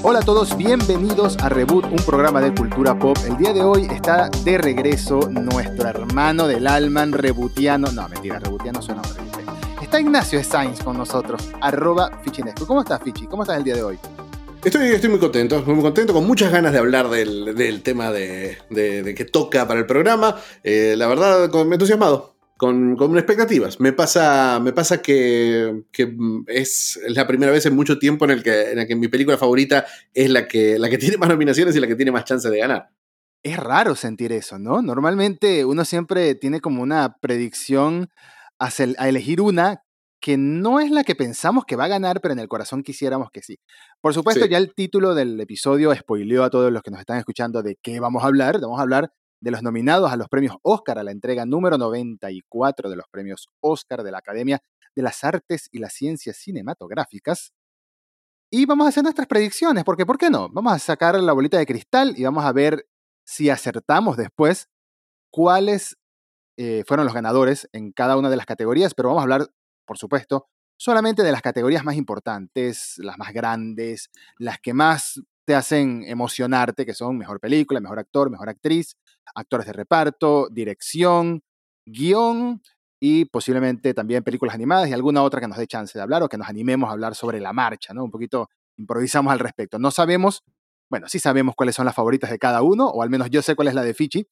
Hola a todos, bienvenidos a Reboot, un programa de cultura pop. El día de hoy está de regreso nuestro hermano del alma, rebutiano. No, mentira, rebutiano suena horrible. Está Ignacio Sainz con nosotros, arroba Fichinesco. ¿Cómo estás, Fichi? ¿Cómo estás el día de hoy? Estoy, estoy muy contento, muy contento, con muchas ganas de hablar del, tema de, que toca para el programa. Eh, la verdad, me entusiasmado con, con, expectativas. Me pasa, me pasa que, es, la primera vez en mucho tiempo en el que, en el que mi película favorita es la que, la que tiene más nominaciones y la que tiene más chance de ganar. Es raro sentir eso, ¿no? Normalmente uno siempre tiene como una predicción a elegir una que no es la que pensamos que va a ganar, pero en el corazón quisiéramos que sí. Por supuesto, ya el título del episodio spoileó a todos los que nos están escuchando de qué vamos a hablar. Vamos a hablar de los nominados a los premios Oscar, a la entrega número 94 de los premios Oscar de la Academia de las Artes y las Ciencias Cinematográficas. Y vamos a hacer nuestras predicciones, porque ¿por qué no? Vamos a sacar la bolita de cristal y vamos a ver si acertamos después cuáles eh, fueron los ganadores en cada una de las categorías, pero vamos a hablar, por supuesto, solamente de las categorías más importantes, las más grandes, las que más te hacen emocionarte, que son mejor película, mejor actor, mejor actriz, actores de reparto, dirección, guion y posiblemente también películas animadas y alguna otra que nos dé chance de hablar o que nos animemos a hablar sobre la marcha, ¿no? Un poquito improvisamos al respecto. No sabemos, bueno, sí sabemos cuáles son las favoritas de cada uno, o al menos yo sé cuál es la de Fichi.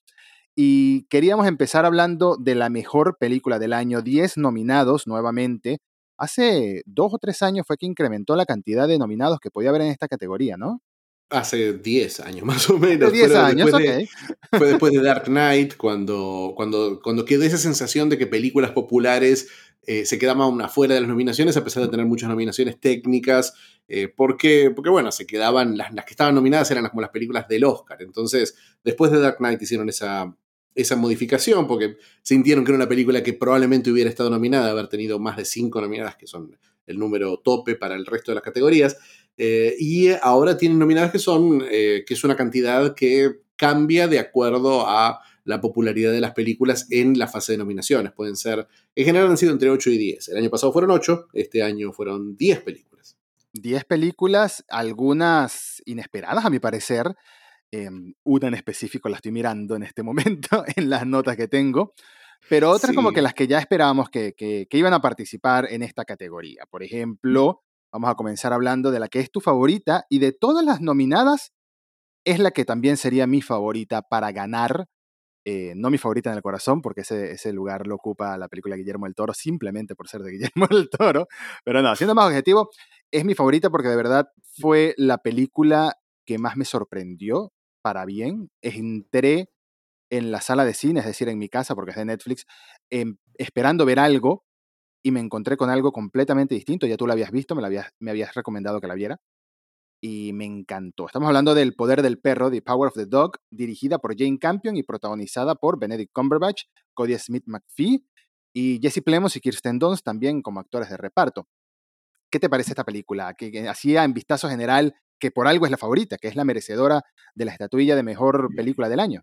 Y queríamos empezar hablando de la mejor película del año, 10 nominados nuevamente. Hace dos o tres años fue que incrementó la cantidad de nominados que podía haber en esta categoría, ¿no? Hace 10 años más o menos. 10 años, ok. fue después de Dark Knight, cuando, cuando, cuando quedó esa sensación de que películas populares eh, se quedaban afuera de las nominaciones, a pesar de tener muchas nominaciones técnicas, eh, porque, porque, bueno, se quedaban, las, las, que estaban nominadas eran como las películas del Oscar. Entonces, después de Dark Knight hicieron esa, esa modificación, porque sintieron que era una película que probablemente hubiera estado nominada, haber tenido más de 5 nominadas, que son el número tope para el resto de las categorías. Eh, y ahora tienen nominadas que son, eh, que es una cantidad que cambia de acuerdo a la popularidad de las películas en la fase de nominaciones. Pueden ser, en general han sido entre 8 y 10. El año pasado fueron 8, este año fueron 10 películas. 10 películas, algunas inesperadas a mi parecer. Em, una en específico la estoy mirando en este momento en las notas que tengo. Pero otras como que las que ya esperábamos que, que, que, iban a participar en esta categoría. Por ejemplo, Vamos a comenzar hablando de la que es tu favorita y de todas las nominadas es la que también sería mi favorita para ganar. Eh, no mi favorita en el corazón, porque ese, ese, lugar lo ocupa la película Guillermo del Toro, simplemente por ser de Guillermo del Toro. Pero no, siendo más objetivo, es mi favorita porque de verdad fue la película que más me sorprendió para bien. Entré en la sala de cine, es decir, en mi casa, porque es de Netflix, em, esperando ver algo y me encontré con algo completamente distinto. Ya tú lo habías visto, me, habías, me habías recomendado que la viera. Y me encantó. Estamos hablando del Poder del Perro, The Power of the Dog, dirigida por Jane Campion y protagonizada por Benedict Cumberbatch, Cody Smith McPhee y Jesse Plemons y Kirsten Dunst también como actores de reparto. ¿Qué te parece esta película? Que, hacía en vistazo general que por algo es la favorita, que es la merecedora de la estatuilla de mejor película del año.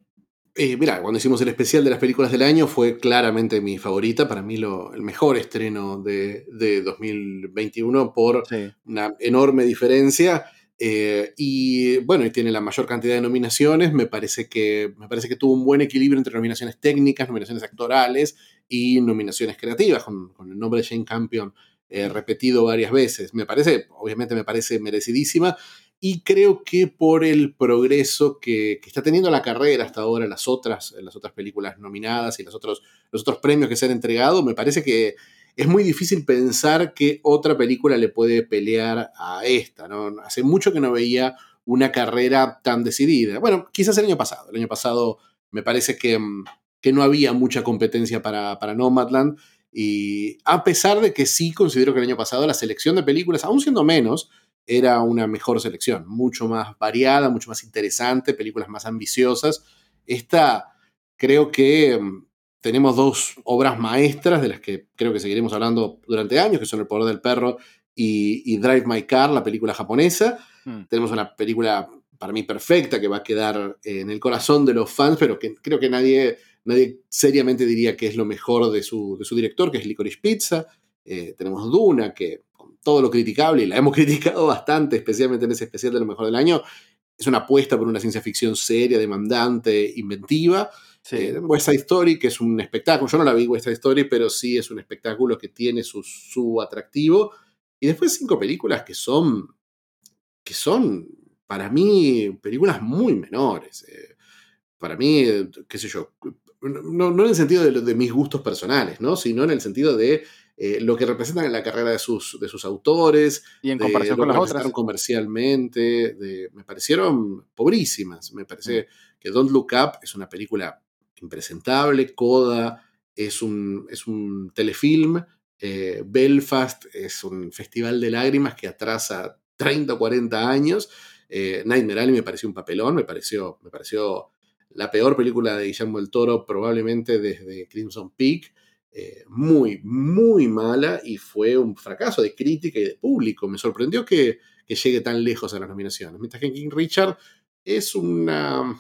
Eh, mira, cuando hicimos el especial de las películas del año fue claramente mi favorita, para mí lo, el mejor estreno de, 2021 por una enorme diferencia. Eh, y bueno, y tiene la mayor cantidad de nominaciones. Me parece, que, me parece que tuvo un buen equilibrio entre nominaciones técnicas, nominaciones actorales y nominaciones creativas, con, el nombre de Jane Campion eh, repetido varias veces. Me parece, obviamente me parece merecidísima y creo que por el progreso que, está teniendo la carrera hasta ahora, las otras, las otras películas nominadas y los otros, los otros premios que se han entregado, me parece que es muy difícil pensar que otra película le puede pelear a esta. ¿no? Hace mucho que no veía una carrera tan decidida. Bueno, quizás el año pasado. El año pasado me parece que, que no había mucha competencia para, para Nomadland. Y a pesar de que sí considero que el año pasado la selección de películas, aún siendo menos, era una mejor selección, mucho más variada, mucho más interesante, películas más ambiciosas. Esta, creo que mm, tenemos dos obras maestras de las que creo que seguiremos hablando durante años, que son El Poder del Perro y, Drive My Car, la película japonesa. Hmm. Tenemos una película para mí perfecta que va a quedar en el corazón de los fans, pero que creo que nadie, nadie seriamente diría que es lo mejor de su, de su director, que es Licorice Pizza. Eh, tenemos Duna, que todo lo criticable, y la hemos criticado bastante, especialmente en ese especial de lo mejor del año, es una apuesta por una ciencia ficción seria, demandante, inventiva. Eh, West Side Story, que es un espectáculo, yo no la vi West Side Story, pero sí es un espectáculo que tiene su, su atractivo. Y después cinco películas que son, que son, para mí, películas muy menores. Eh, para mí, qué sé yo, no, no en el sentido de, de, mis gustos personales, ¿no? sino en el sentido de eh, lo que representan en la carrera de sus, de sus autores. Y en comparación con las otras. comercialmente, me parecieron pobrísimas. Me parece mm. que Don't Look Up es una película impresentable, Coda es un, es un telefilm, eh, Belfast es un festival de lágrimas que atrasa 30 o 40 años. Eh, Nightmare Alley me pareció un papelón, me pareció, me pareció la peor película de Guillermo del Toro probablemente desde Crimson Peak. Eh, muy, muy mala y fue un fracaso de crítica y de público. Me sorprendió que, llegue tan lejos a las nominaciones. Mientras que King Richard es una,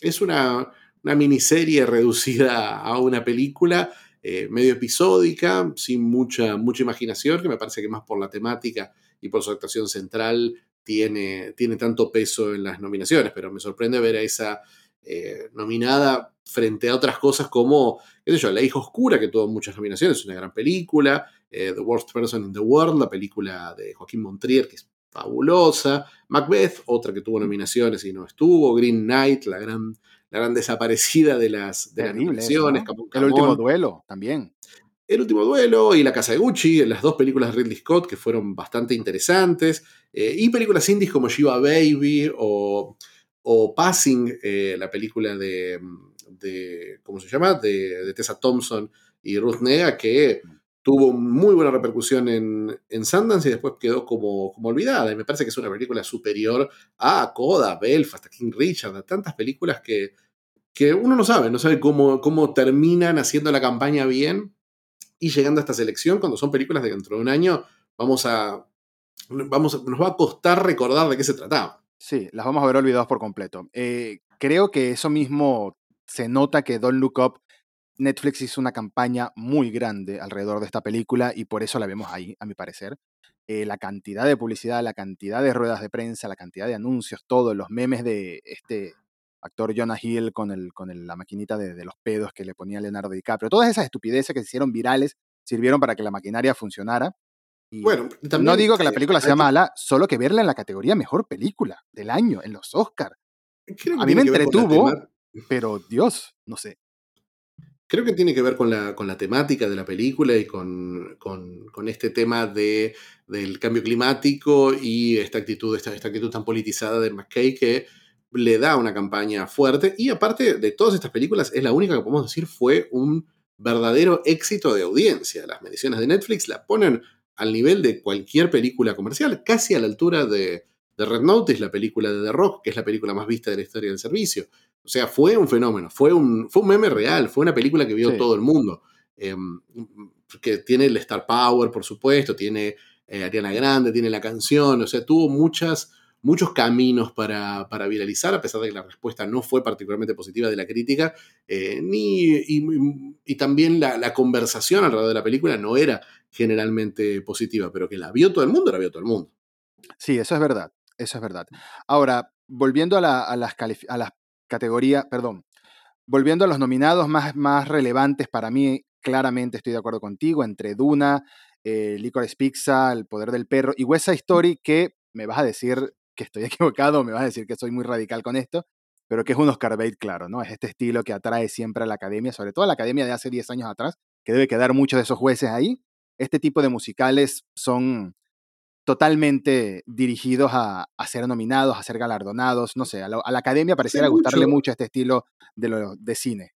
es una, miniserie reducida a una película eh, medio episódica, sin mucha, mucha imaginación, que me parece que más por la temática y por su actuación central tiene, tiene tanto peso en las nominaciones, pero me sorprende ver a esa eh, nominada frente a otras cosas como, qué sé yo, La hija oscura, que tuvo muchas nominaciones, es una gran película, eh, The Worst Person in the World, la película de Joaquín Montrier, que es fabulosa, Macbeth, otra que tuvo nominaciones y no estuvo, Green Knight, la gran, la gran desaparecida de las, de nominaciones, El último duelo también. El último duelo y La Casa de Gucci, las dos películas de Ridley Scott que fueron bastante interesantes, eh, y películas indies como Shiva Baby o o Passing, eh, la película de, de, ¿cómo se llama? De, Tessa Thompson y Ruth Nega, que tuvo muy buena repercusión en, en Sundance y después quedó como, como olvidada. Y me parece que es una película superior a Coda, Belfast, King Richard, a tantas películas que, que uno no sabe, no sabe cómo, cómo terminan haciendo la campaña bien y llegando a esta selección cuando son películas de dentro de un año vamos a, vamos, nos va a costar recordar de qué se trataba. Sí, las vamos a ver olvidados por completo. Eh, creo que eso mismo se nota que Don't Look Up, Netflix hizo una campaña muy grande alrededor de esta película y por eso la vemos ahí, a mi parecer. Eh, la cantidad de publicidad, la cantidad de ruedas de prensa, la cantidad de anuncios, todos los memes de este actor Jonah Hill con, el, con la maquinita de, los pedos que le ponía Leonardo DiCaprio. Todas esas estupideces que se hicieron virales sirvieron para que la maquinaria funcionara bueno, no digo que la película sea mala, solo que verla en la categoría mejor película del año, en los Oscars. A mí me entretuvo, pero Dios, no sé. Creo que tiene que ver con la, con la temática de la película y con, con, este tema de, del cambio climático y esta actitud, esta, esta actitud tan politizada de McKay que le da una campaña fuerte. Y aparte de todas estas películas, es la única que podemos decir fue un verdadero éxito de audiencia. Las mediciones de Netflix la ponen al nivel de cualquier película comercial, casi a la altura de, Red Notice, la película de The Rock, que es la película más vista de la historia del servicio. O sea, fue un fenómeno, fue un, fue un meme real, fue una película que vio todo el mundo. Em, que tiene el Star Power, por supuesto, tiene eh, Ariana Grande, tiene la canción, o sea, tuvo muchas, muchos caminos para, viralizar, a pesar de que la respuesta no fue particularmente positiva de la crítica, eh, ni, y, también la, la, conversación alrededor de la película no era generalmente positiva, pero que la vio todo el mundo, la vio todo el mundo. Sí, eso es verdad, eso es verdad. Ahora, volviendo a, las, a las categorías, perdón, volviendo a los nominados más, más relevantes para mí, claramente estoy de acuerdo contigo, entre Duna, eh, Licorice Pizza, El Poder del Perro y West Side Story, que me vas a decir que estoy equivocado, me vas a decir que soy muy radical con esto, pero que es un Oscar bait, claro, ¿no? Es este estilo que atrae siempre a la academia, sobre todo a la academia de hace 10 años atrás, que debe quedar muchos de esos jueces ahí, este tipo de musicales son totalmente dirigidos a, ser nominados, a ser galardonados, no sé, a, la academia pareciera gustarle mucho este estilo de, lo, de cine.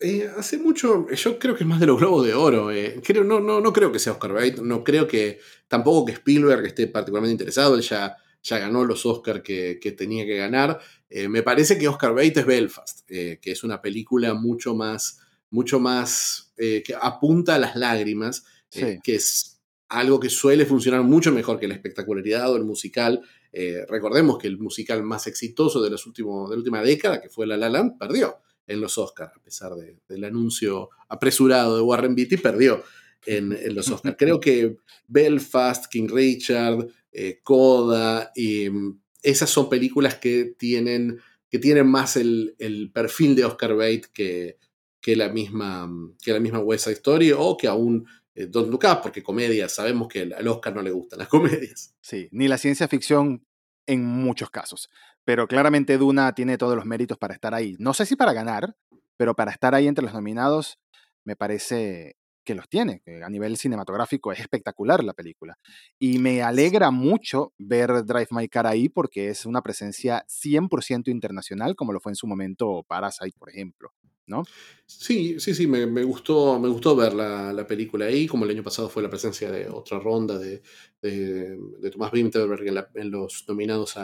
Eh, hace mucho, yo creo que es más de los Globos de Oro. Eh. Creo, no, no, no creo que sea Oscar Bate, no creo que, tampoco que Spielberg esté particularmente interesado, él ya, ya ganó los Oscars que, tenía que ganar. Eh, me parece que Oscar Bate es Belfast, que es una película mucho más, mucho más, que apunta a las lágrimas eh, que es algo que suele funcionar mucho mejor que la espectacularidad o el musical. Eh, recordemos que el musical más exitoso de, de la última década, que fue La La Land, perdió en los Oscars, a pesar del anuncio apresurado de Warren Beatty, perdió. en, los Oscars. Creo que Belfast, King Richard, eh, Coda, y, mm, esas son películas que tienen, que tienen más el, perfil de Oscar Bate que, que, la misma, mm, que la misma West Side Story o que aún eh, Look Up, porque comedia, sabemos que al Oscar no le gustan las comedias. Sí, ni la ciencia ficción en muchos casos. Pero claramente Duna tiene todos los méritos para estar ahí. No sé si para ganar, pero para estar ahí entre los nominados me parece que los tiene. A nivel cinematográfico es espectacular la película. Y me alegra mucho ver Drive My Car ahí porque es una presencia 100% internacional, como lo fue en su momento Parasite, por ejemplo. ¿No? Sí, sí, sí, me, gustó, me gustó ver la, película ahí, como el año pasado fue la presencia de otra ronda de, de, Tomás Winterberg en, los nominados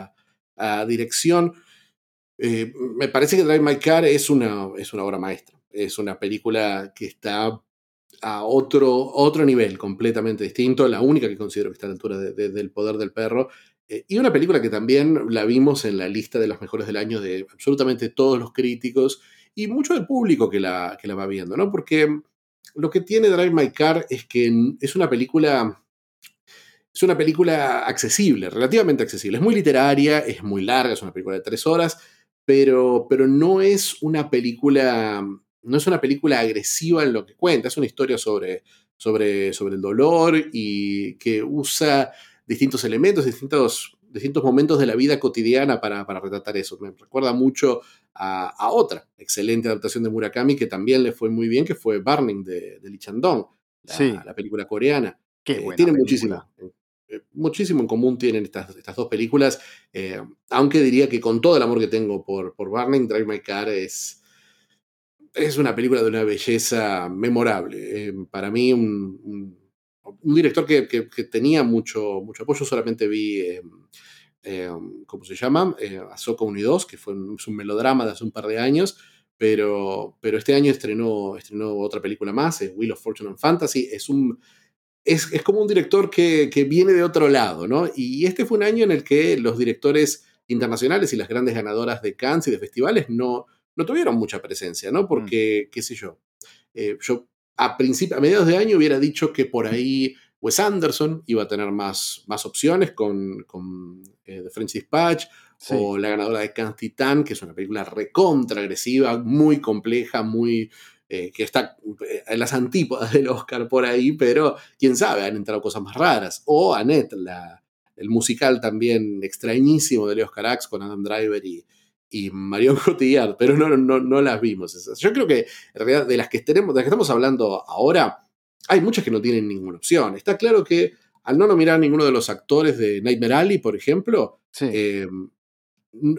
a, dirección. Eh, me parece que Drive My Car es una, es una obra maestra, es una película que está a otro, otro nivel completamente distinto, la única que considero que está a la altura del poder del perro, eh, y una película que también la vimos en la lista de los mejores del año de absolutamente todos los críticos y mucho del público que la, que la va viendo, ¿no? Porque lo que tiene Drive My Car es que es una película... Es una película accesible, relativamente accesible. Es muy literaria, es muy larga, es una película de tres horas, pero, pero no es una película no es una película agresiva en lo que cuenta, es una historia sobre, sobre, sobre el dolor y que usa distintos elementos, distintos, distintos momentos de la vida cotidiana para, para retratar eso. Me recuerda mucho a, otra excelente adaptación de Murakami que también le fue muy bien, que fue Burning de, de Lee Chandong, la, la película coreana. Qué eh, tiene muchísimo, eh, muchísimo en común tienen estas, estas dos películas, eh, aunque diría que con todo el amor que tengo por, por Burning, Drive My Car es es una película de una belleza memorable. Eh, para mí, un, director que, tenía mucho, mucho apoyo, solamente vi, eh, eh, ¿cómo se llama? Ahsoka 1 y 2, que fue un, melodrama de hace un par de años, pero, pero este año estrenó, estrenó otra película más, Wheel of Fortune and Fantasy. Es un... Es, como un director que, que viene de otro lado, ¿no? Y este fue un año en el que los directores internacionales y las grandes ganadoras de Cannes y de festivales no, no tuvieron mucha presencia, ¿no? Mm. Porque, qué sé yo, eh, yo a, a mediados de año hubiera dicho que por ahí Wes Anderson iba a tener más, más opciones con, con eh, The French Dispatch o la ganadora de Cannes Titan, que es una película recontra agresiva, muy compleja, muy... Eh, que está en las antípodas del Oscar por ahí, pero quién sabe, han entrado cosas más raras. O Annette, la, el musical también extrañísimo de Leo Carax con Adam Driver y, y Mario Cotillard, pero no, no, no las vimos esas. Yo creo que en realidad de las que, tenemos, de las que estamos hablando ahora, hay muchas que no tienen ninguna opción. Está claro que al no nominar a ninguno de los actores de Nightmare Alley, por ejemplo, eh,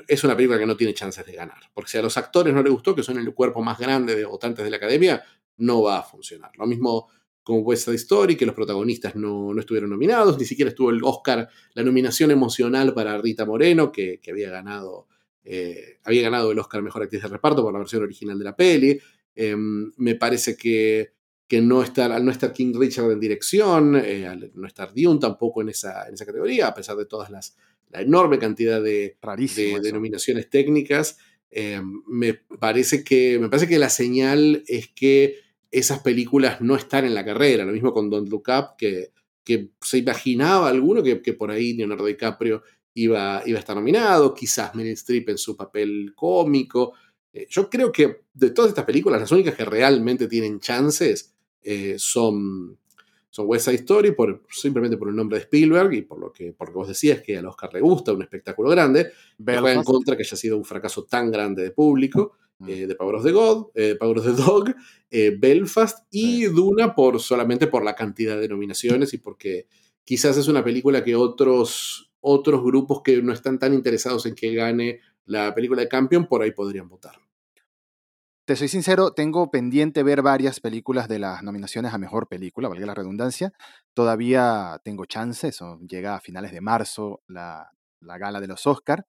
es una película que no tiene chances de ganar. Porque si a los actores no les gustó, que son el cuerpo más grande de votantes de la academia, no va a funcionar. Lo mismo con West Side Story, que los protagonistas no, no, estuvieron nominados, ni siquiera estuvo el Oscar, la nominación emocional para Rita Moreno, que, que había ganado eh, había ganado el Oscar Mejor Actriz de Reparto por la versión original de la peli. Em, me parece que, que no estar, al no estar King Richard en dirección, eh, al no estar Dune tampoco en esa, en esa categoría, a pesar de todas las, la enorme cantidad de, de nominaciones técnicas, em, me, parece que, me parece que la señal es que esas películas no están en la carrera. Lo mismo con Don't Look Up, que, que se imaginaba alguno que, que por ahí Leonardo DiCaprio iba, iba a estar nominado, quizás Meryl Streep en su papel cómico. Eh, yo creo que de todas estas películas, las únicas que realmente tienen chances eh, son, son West Side Story, por, simplemente por el nombre de Spielberg y por lo que, por vos decías que al Oscar le gusta un espectáculo grande. Juega en contra que haya sido un fracaso tan grande de público. Mm. Eh, de Power of the God, Power of the Dog, Belfast y Duna por solamente por la cantidad de nominaciones y porque quizás es una película que otros otros grupos que no están tan interesados en que gane la película de Campion, por ahí podrían votar. Te soy sincero, tengo pendiente ver varias películas de las nominaciones a mejor película, valga la redundancia. Todavía tengo chances, llega a finales de marzo la, gala de los Oscar.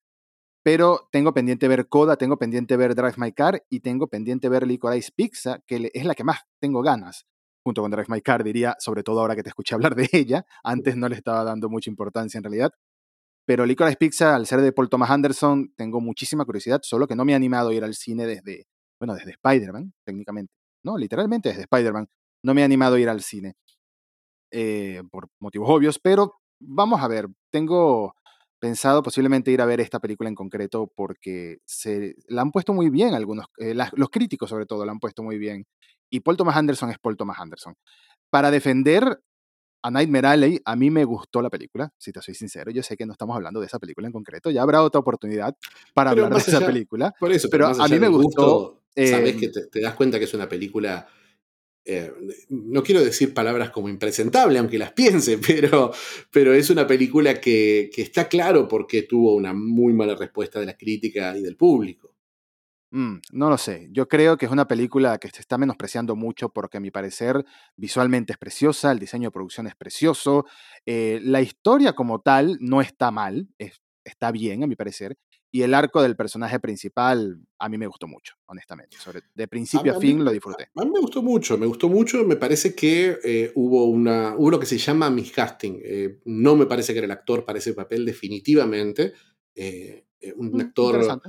Pero tengo pendiente ver Coda, tengo pendiente ver Drive My Car y tengo pendiente ver Licorice Pizza, que es la que más tengo ganas, junto con Drive My Car, diría, sobre todo ahora que te escuché hablar de ella. Antes no le estaba dando mucha importancia en realidad. Pero Licorice Pizza, al ser de Paul Thomas Anderson, tengo muchísima curiosidad, solo que no me he animado a ir al cine desde, bueno, desde Spider-Man, técnicamente. No, literalmente desde Spider-Man. No me he animado a ir al cine. eh, por motivos obvios, pero vamos a ver, tengo pensado posiblemente ir a ver esta película en concreto porque se la han puesto muy bien algunos, eh, los críticos sobre todo la han puesto muy bien. Y Paul Thomas Anderson es Paul Thomas Anderson. Para defender a Nightmare Alley, a mí me gustó la película, si te soy sincero. Yo sé que no estamos hablando de esa película en concreto, ya habrá otra oportunidad para hablar de esa película. Por eso, pero, a mí me gustó. sabes em, que te, das cuenta que es una película. Eh, no quiero decir palabras como impresentable, aunque las piense, pero, pero es una película que, que está claro porque tuvo una muy mala respuesta de la crítica y del público. Mm, no lo sé. Yo creo que es una película que se está menospreciando mucho porque a mi parecer visualmente es preciosa, el diseño de producción es precioso, eh, la historia como tal no está mal, está bien a mi parecer, y el arco del personaje principal a mí me gustó mucho, honestamente. de principio a, fin lo disfruté. A mí me gustó mucho, me gustó mucho. Me parece que eh, hubo, una, hubo lo que se llama miscasting. Eh, no me parece que era el actor para ese papel definitivamente. un mm, actor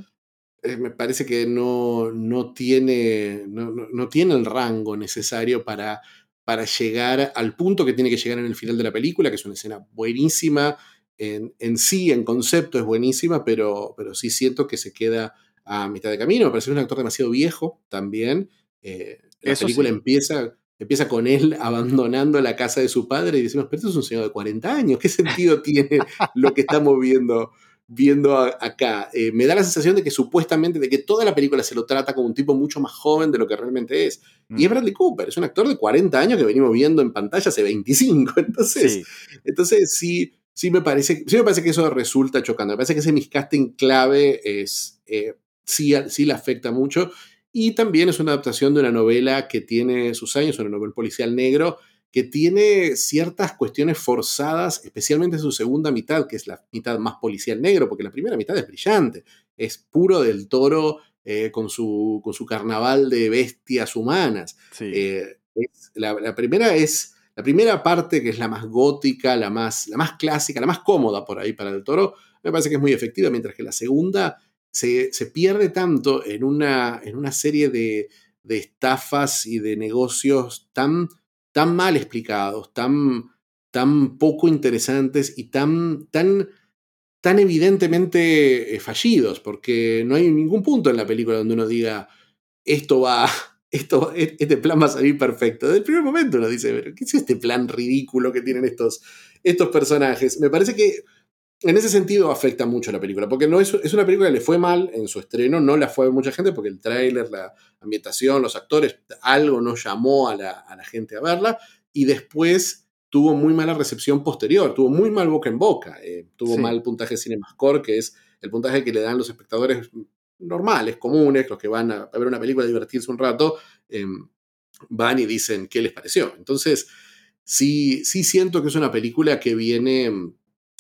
eh, me parece que no, no tiene, no, tiene el rango necesario para, para llegar al punto que tiene que llegar en el final de la película, que es una escena buenísima. En, en sí, en concepto es buenísima, pero, pero sí siento que se queda a mitad de camino. Me parece un actor demasiado viejo también. Eh, la película empieza, empieza con él abandonando la casa de su padre y decimos, pero esto es un señor de 40 años, ¿qué sentido tiene lo que estamos viendo? acá. Eh, me da la sensación de que supuestamente, de que toda la película se lo trata como un tipo mucho más joven de lo que realmente es. Y es mm. Bradley Cooper, es un actor de 40 años que venimos viendo en pantalla hace 25. Entonces, sí. entonces sí, sí, me parece, sí me parece que eso resulta chocando. Me parece que ese miscasting clave es, eh, sí, sí le afecta mucho. Y también es una adaptación de una novela que tiene sus años, una novela policial negro, que tiene ciertas cuestiones forzadas, especialmente en su segunda mitad, que es la mitad más policial negro, porque la primera mitad es brillante, es puro del toro eh, con, su, con, su, carnaval de bestias humanas. Eh, la, primera es la primera parte, que es la más gótica, la más, la más clásica, la más cómoda por ahí para el toro, me parece que es muy efectiva, mientras que la segunda se, pierde tanto en una, en una serie de, de estafas y de negocios tan tan mal explicados, tan, tan poco interesantes y tan, tan, tan evidentemente eh, fallidos, porque no hay ningún punto en la película donde uno diga, esto va, esto, e, este plan va a salir perfecto. Desde el primer momento uno dice, ¿qué es este plan ridículo que tienen estos, estos personajes? Me parece que en ese sentido afecta mucho la película, porque no es, es, una película que le fue mal en su estreno, no la fue a mucha gente, porque el tráiler, la ambientación, los actores, algo no llamó a la, gente a verla, y después tuvo muy mala recepción posterior, tuvo muy mal boca en boca, eh, tuvo mal puntaje Cinemascore, que es el puntaje que le dan los espectadores normales, comunes, los que van a, ver una película, a divertirse un rato, em, van y dicen qué les pareció. Entonces, sí, sí siento que es una película que viene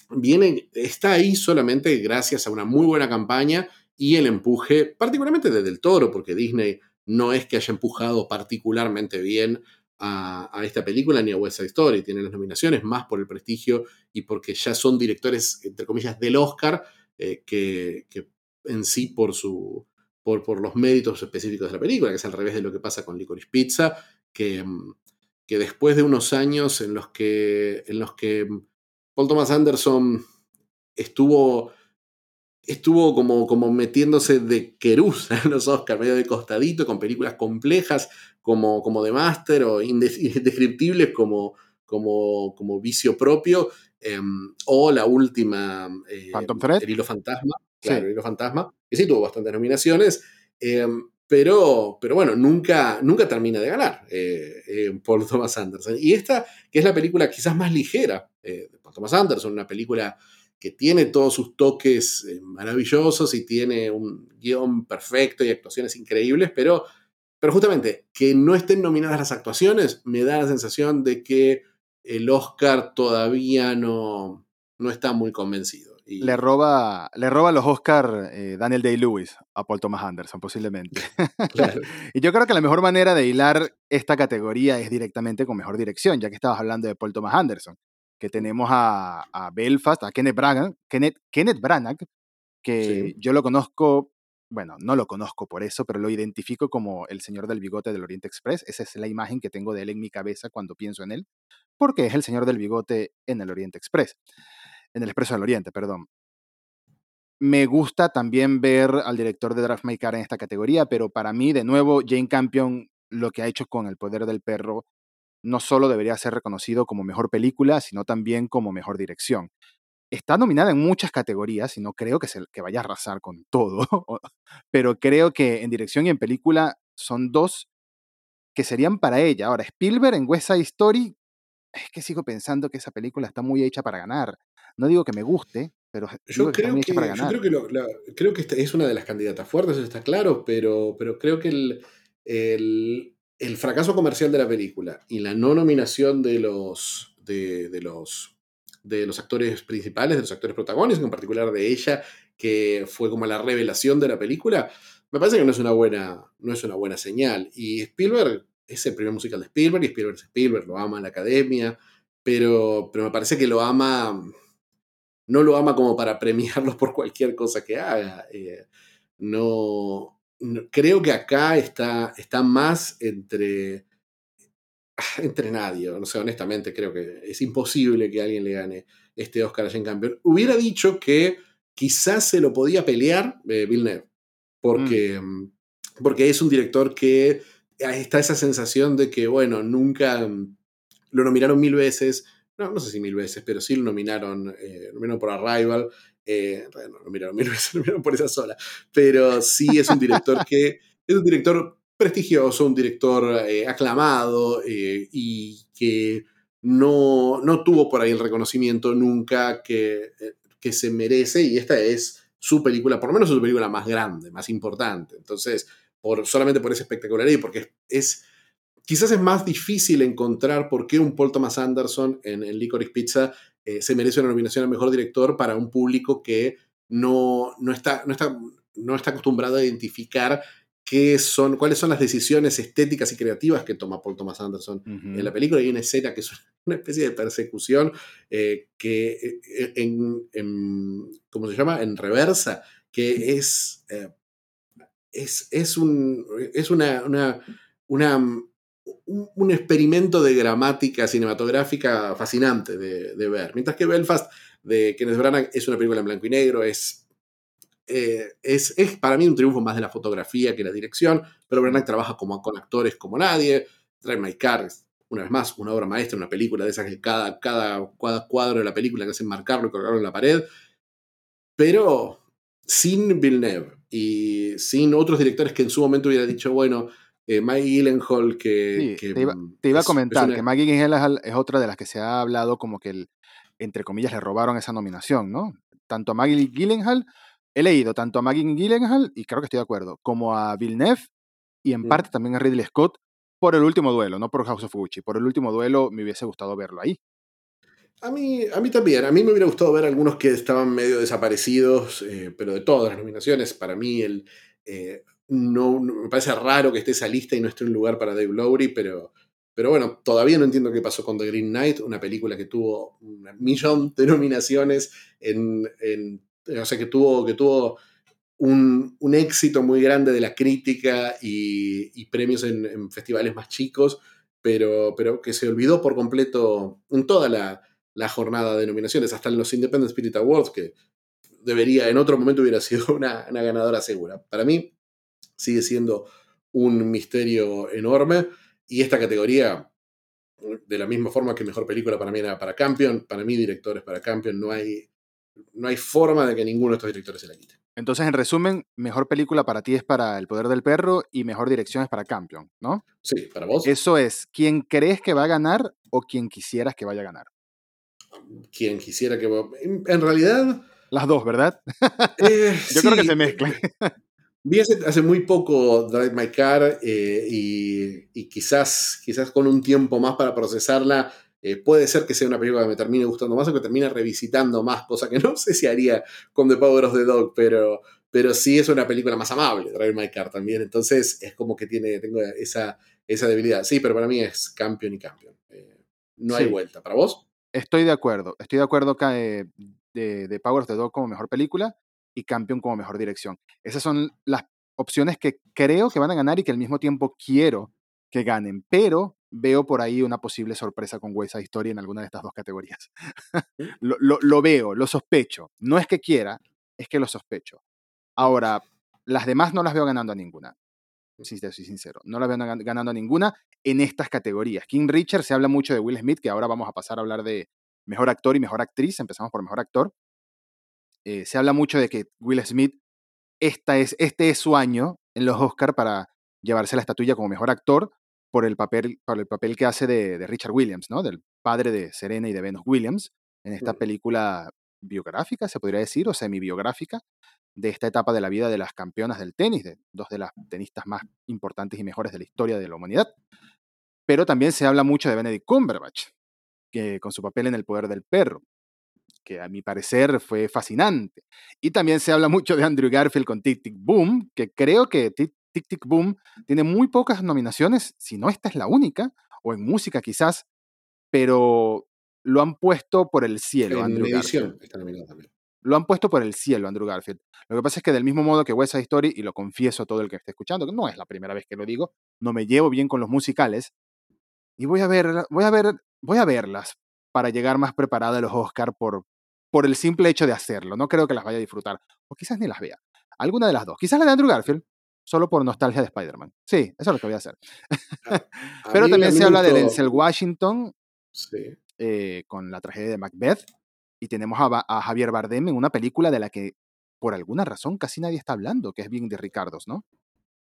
viene, está ahí solamente gracias a una muy buena campaña y el empuje, particularmente de Del Toro, porque Disney no es que haya empujado particularmente bien a, esta película ni a West Side Story. Tienen las nominaciones más por el prestigio y porque ya son directores, entre comillas, del Oscar, eh, que, en sí por, su, por, por, los méritos específicos de la película, que es al revés de lo que pasa con Licorice Pizza, que, que después de unos años en los que, en los que Paul Thomas Anderson estuvo, estuvo como, como metiéndose de querusa en los Oscars, medio de costadito, con películas complejas como, como The Master o indescriptibles como, como, como Vicio Propio, em, o la última, eh, Phantom Thread. El Hilo Fantasma, claro, El Hilo Fantasma, que sí tuvo bastantes nominaciones. Em, pero, pero bueno, nunca, nunca termina de ganar eh, eh, Paul Thomas Anderson. Y esta, que es la película quizás más ligera eh, de Thomas Anderson, una película que tiene todos sus toques maravillosos y tiene un guion perfecto y actuaciones increíbles, pero, pero justamente que no estén nominadas las actuaciones me da la sensación de que el Oscar todavía no, no está muy convencido. Le, roba, le roba los Oscar eh, Daniel Day-Lewis a Paul Thomas Anderson, posiblemente. y yo creo que la mejor manera de hilar esta categoría es directamente con mejor dirección, ya que estabas hablando de Paul Thomas Anderson, que tenemos a, a Belfast, a Kenneth Branagh, Kenneth, Kenneth Branagh que yo lo conozco bueno, no lo conozco por eso, pero lo identifico como el señor del bigote del Oriente Express. Esa es la imagen que tengo de él en mi cabeza cuando pienso en él, porque es el señor del bigote en el Oriente Express, en el Expreso del Oriente, perdón. Me gusta también ver al director de Draft My Car en esta categoría, pero para mí, de nuevo, Jane Campion, lo que ha hecho con El Poder del Perro, no solo debería ser reconocido como mejor película, sino también como mejor dirección está nominada en muchas categorías y no creo que, se, vaya a arrasar con todo, pero creo que en dirección y en película son dos que serían para ella. Ahora, Spielberg en West Side Story, es que sigo pensando que esa película está muy hecha para ganar. No digo que me guste, pero yo creo que, para ganar. Yo creo que, creo que es una de las candidatas fuertes, eso está claro, pero, pero creo que el, el, el, fracaso comercial de la película y la no nominación de los, de, de los de los actores principales, de los actores protagónicos, en particular de ella, que fue como la revelación de la película, me parece que no es una buena, no es una buena señal. Y Spielberg es el primer musical de Spielberg, y Spielberg es Spielberg, lo ama la academia, pero, pero me parece que lo ama, no lo ama como para premiarlos por cualquier cosa que haga. Eh, no, creo que acá está, está más entre entre nadie. O sea, honestamente, creo que es imposible que alguien le gane este Oscar a Jane Campion. Hubiera dicho que quizás se lo podía pelear eh, Villeneuve, porque, mm. porque es un director que está esa sensación de que, bueno, nunca mm, lo nominaron mil veces. No, no sé si mil veces, pero sí lo nominaron, eh, por Arrival. Eh, no, lo nominaron mil veces, lo nominaron por esa sola. Pero sí es un director que es un director prestigioso, un director eh, aclamado eh, y que no, no, tuvo por ahí el reconocimiento nunca que, que, se merece y esta es su película, por lo menos su película más grande, más importante. Entonces, por, solamente por esa espectacularidad y porque es, quizás es más difícil encontrar por qué un Paul Thomas Anderson en, en Licorice Pizza se merece una nominación al mejor director para un público que no, no, está, no, está, no está acostumbrado a identificar son, cuáles son las decisiones estéticas y creativas que toma Paul Thomas Anderson en la película. Hay una escena que es una especie de persecución eh, que eh, en, ¿cómo se llama? En reversa, que es, eh, es, es, un, es una, una, un, experimento de gramática cinematográfica fascinante de, ver. Mientras que Belfast de Kenneth Branagh es una película en blanco y negro, es eh, es, es, para mí un triunfo más de la fotografía que la dirección, pero Branagh trabaja como, con actores como nadie. Drive My Car, una vez más, una obra maestra, una película de esas que cada, cada, cuadro de la película que hacen marcarlo y colgarlo en la pared. Pero sin Villeneuve y sin otros directores que en su momento hubiera dicho, bueno, eh, Maggie Gyllenhaal que... te, iba, a comentar que Maggie Gyllenhaal es otra de las que se ha hablado como que, el, entre comillas, le robaron esa nominación, ¿no? Tanto a Maggie Gyllenhaal he leído tanto a Maggie Gyllenhaal, y creo que estoy de acuerdo, como a Villeneuve, y en parte también a Ridley Scott, por el último duelo, no por House of Gucci. Por el último duelo me hubiese gustado verlo ahí. A mí, a mí también. A mí me hubiera gustado ver algunos que estaban medio desaparecidos, eh, pero de todas las nominaciones, para mí el, eh, me parece raro que esté esa lista y no esté un lugar para Dave Lowry, pero, pero bueno, todavía no entiendo qué pasó con The Green Knight, una película que tuvo un millón de nominaciones en, en o sea, que tuvo, que tuvo un, éxito muy grande de la crítica y, premios en, festivales más chicos, pero, pero que se olvidó por completo en toda la, jornada de nominaciones, hasta en los Independent Spirit Awards, que debería, en otro momento hubiera sido una, ganadora segura. Para mí sigue siendo un misterio enorme y esta categoría de la misma forma que mejor película para mí era para Campion, para mí directores para Campion, no hay no hay forma de que ninguno de estos directores se la quite. Entonces, en resumen, mejor película para ti es para El Poder del Perro y mejor dirección es para Campion, ¿no? Sí, para vos. Eso es, ¿quién crees que va a ganar o quién quisieras que vaya a ganar? Quien quisiera que... En realidad... Las dos, ¿verdad? Eh, Yo creo que se mezclan. Vi hace, muy poco Drive My Car eh, y, y, quizás, quizás con un tiempo más para procesarla eh, puede ser que sea una película que me termine gustando más o que termine revisitando más, cosa que no sé si haría con The Power of the Dog, pero, pero sí es una película más amable, Drive My Car también. Entonces es como que tiene, tengo esa, esa debilidad. Sí, pero para mí es campeón y campeón. Eh, no hay vuelta. ¿Para vos? Estoy de acuerdo. Estoy de acuerdo que, eh, de, de Power of the Dog como mejor película. Y Campion como mejor dirección. Esas son las opciones que creo que van a ganar y que al mismo tiempo quiero que ganen, pero veo por ahí una posible sorpresa con West Historia en alguna de estas dos categorías. lo, veo, lo sospecho. No es que quiera, es que lo sospecho. Ahora, las demás no las veo ganando a ninguna. Si soy sincero, no las veo ganando a ninguna en estas categorías. King Richard se habla mucho de Will Smith, que ahora vamos a pasar a hablar de mejor actor y mejor actriz. Empezamos por mejor actor. Eh, se habla mucho de que Will Smith, esta es, este es su año en los Oscars para llevarse la estatuilla como mejor actor por el papel, por el papel que hace de, Richard Williams, ¿no? Del padre de Serena y de Venus Williams, en esta película biográfica, se podría decir, o semi-biográfica, de esta etapa de la vida de las campeonas del tenis, de dos de las tenistas más importantes y mejores de la historia de la humanidad. Pero también se habla mucho de Benedict Cumberbatch, que con su papel en El poder del perro, que a mi parecer fue fascinante. Y también se habla mucho de Andrew Garfield con Tic Tic Boom, que creo que Tic Tic Boom tiene muy pocas nominaciones, si no esta es la única, o en música quizás, pero lo han puesto por el cielo. En Andrew edición está nominado también. Lo han puesto por el cielo, Andrew Garfield. Lo que pasa es que del mismo modo que West Side Story, y lo confieso a todo el que esté escuchando, que no es la primera vez que lo digo, no me llevo bien con los musicales, y voy a ver, voy a ver, voy a verlas para llegar más preparada a los Oscar por, por el simple hecho de hacerlo. No creo que las vaya a disfrutar. O quizás ni las vea. Alguna de las dos. Quizás la de Andrew Garfield, solo por nostalgia de Spider-Man. Sí, eso es lo que voy a hacer. Pero también se habla de Denzel Washington eh, con la tragedia de Macbeth. Y tenemos a, Javier Bardem en una película de la que, por alguna razón, casi nadie está hablando, que es Bien de Ricardos, ¿no?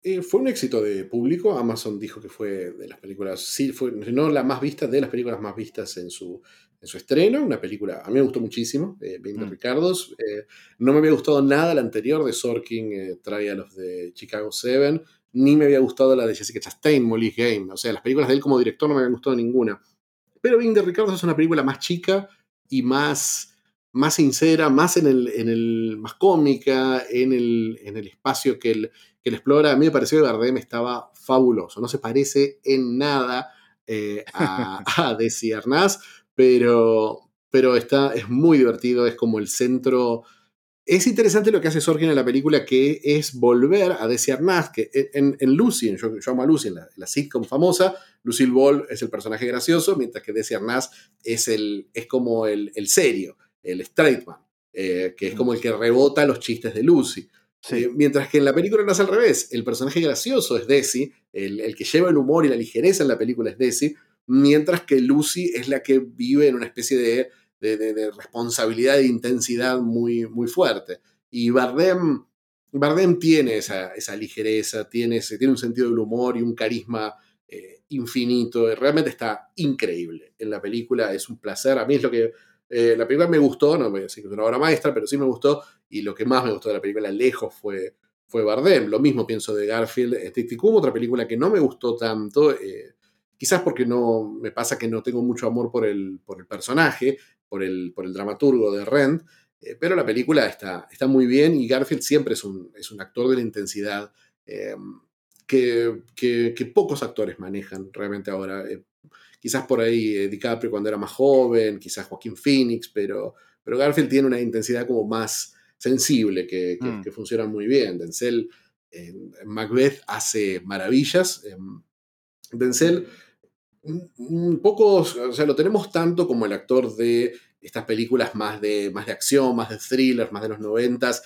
Eh, fue un éxito de público. Amazon dijo que fue de las películas, sí, fue no la más vista, de las películas más vistas en su, en su estreno. Una película, a mí me gustó muchísimo, eh, de mm. Ricardos. Eh, no me había gustado nada la anterior de Sorkin, eh, Trial of the Chicago Seven, ni me había gustado la de Jessica Chastain, Molly's Game. O sea, las películas de él como director no me habían gustado ninguna. Pero Bing de Ricardos es una película más chica y más, más sincera, más en el, en el más cómica, en el, en el espacio que él, que él explora. A mí me pareció que Bardem estaba fabuloso. No se parece en nada a, a Desi Arnaz pero, pero está, es muy divertido, es como el centro... Es interesante lo que hace Sorkin en la película, que es volver a desear más, que en, Lucy, yo, llamo a Lucy, en la, sitcom famosa, Lucille Ball es el personaje gracioso, mientras que Desi Arnaz es, el, es como el, serio, el straight man, eh, que es como el que rebota los chistes de Lucy. Eh, mientras que en la película no es al revés, el personaje gracioso es Desi, el, el, que lleva el humor y la ligereza en la película es Desi, mientras que Lucy es la que vive en una especie de, responsabilidad e intensidad muy, muy fuerte. Y Bardem, Bardem tiene esa, ligereza, tiene, tiene un sentido del humor y un carisma eh, infinito. Realmente está increíble en la película, es un placer. A mí es lo que... Eh, la película me gustó, no voy a decir que es una obra maestra, pero sí me gustó. Y lo que más me gustó de la película lejos fue, fue Bardem. Lo mismo pienso de Garfield. Este, otra película que no me gustó tanto. Eh, Quizás porque no me pasa que no tengo mucho amor por el, por el personaje, por el, por el dramaturgo de Rent, pero la película está, está muy bien y Garfield siempre es un, es un actor de la intensidad que, que, pocos actores manejan realmente ahora. Eh, quizás por ahí DiCaprio cuando era más joven, quizás Joaquín Phoenix, pero, pero Garfield tiene una intensidad como más sensible que, que, mm. funciona muy bien. Denzel en Macbeth hace maravillas. Denzel un poco, o sea, lo tenemos tanto como el actor de estas películas más de, más de acción, más de thriller, más de los noventas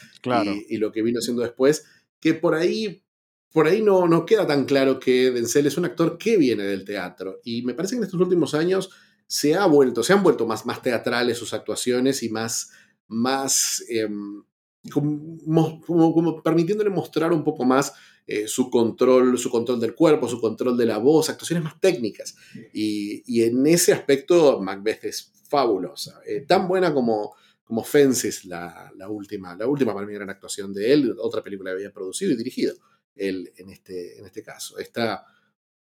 y, lo que vino siendo después, que por ahí, por ahí no, no queda tan claro que Denzel es un actor que viene del teatro. Y me parece que en estos últimos años se ha vuelto, se han vuelto más, más teatrales sus actuaciones y más, más em, como, permitiéndole mostrar un poco más eh, su, control, su control del cuerpo, su control de la voz, actuaciones más técnicas. Y, en ese aspecto Macbeth es fabulosa, eh, tan buena como, como Fences, la, última, la última para mí gran actuación de él, otra película que había producido y dirigido en este, en este caso. Está,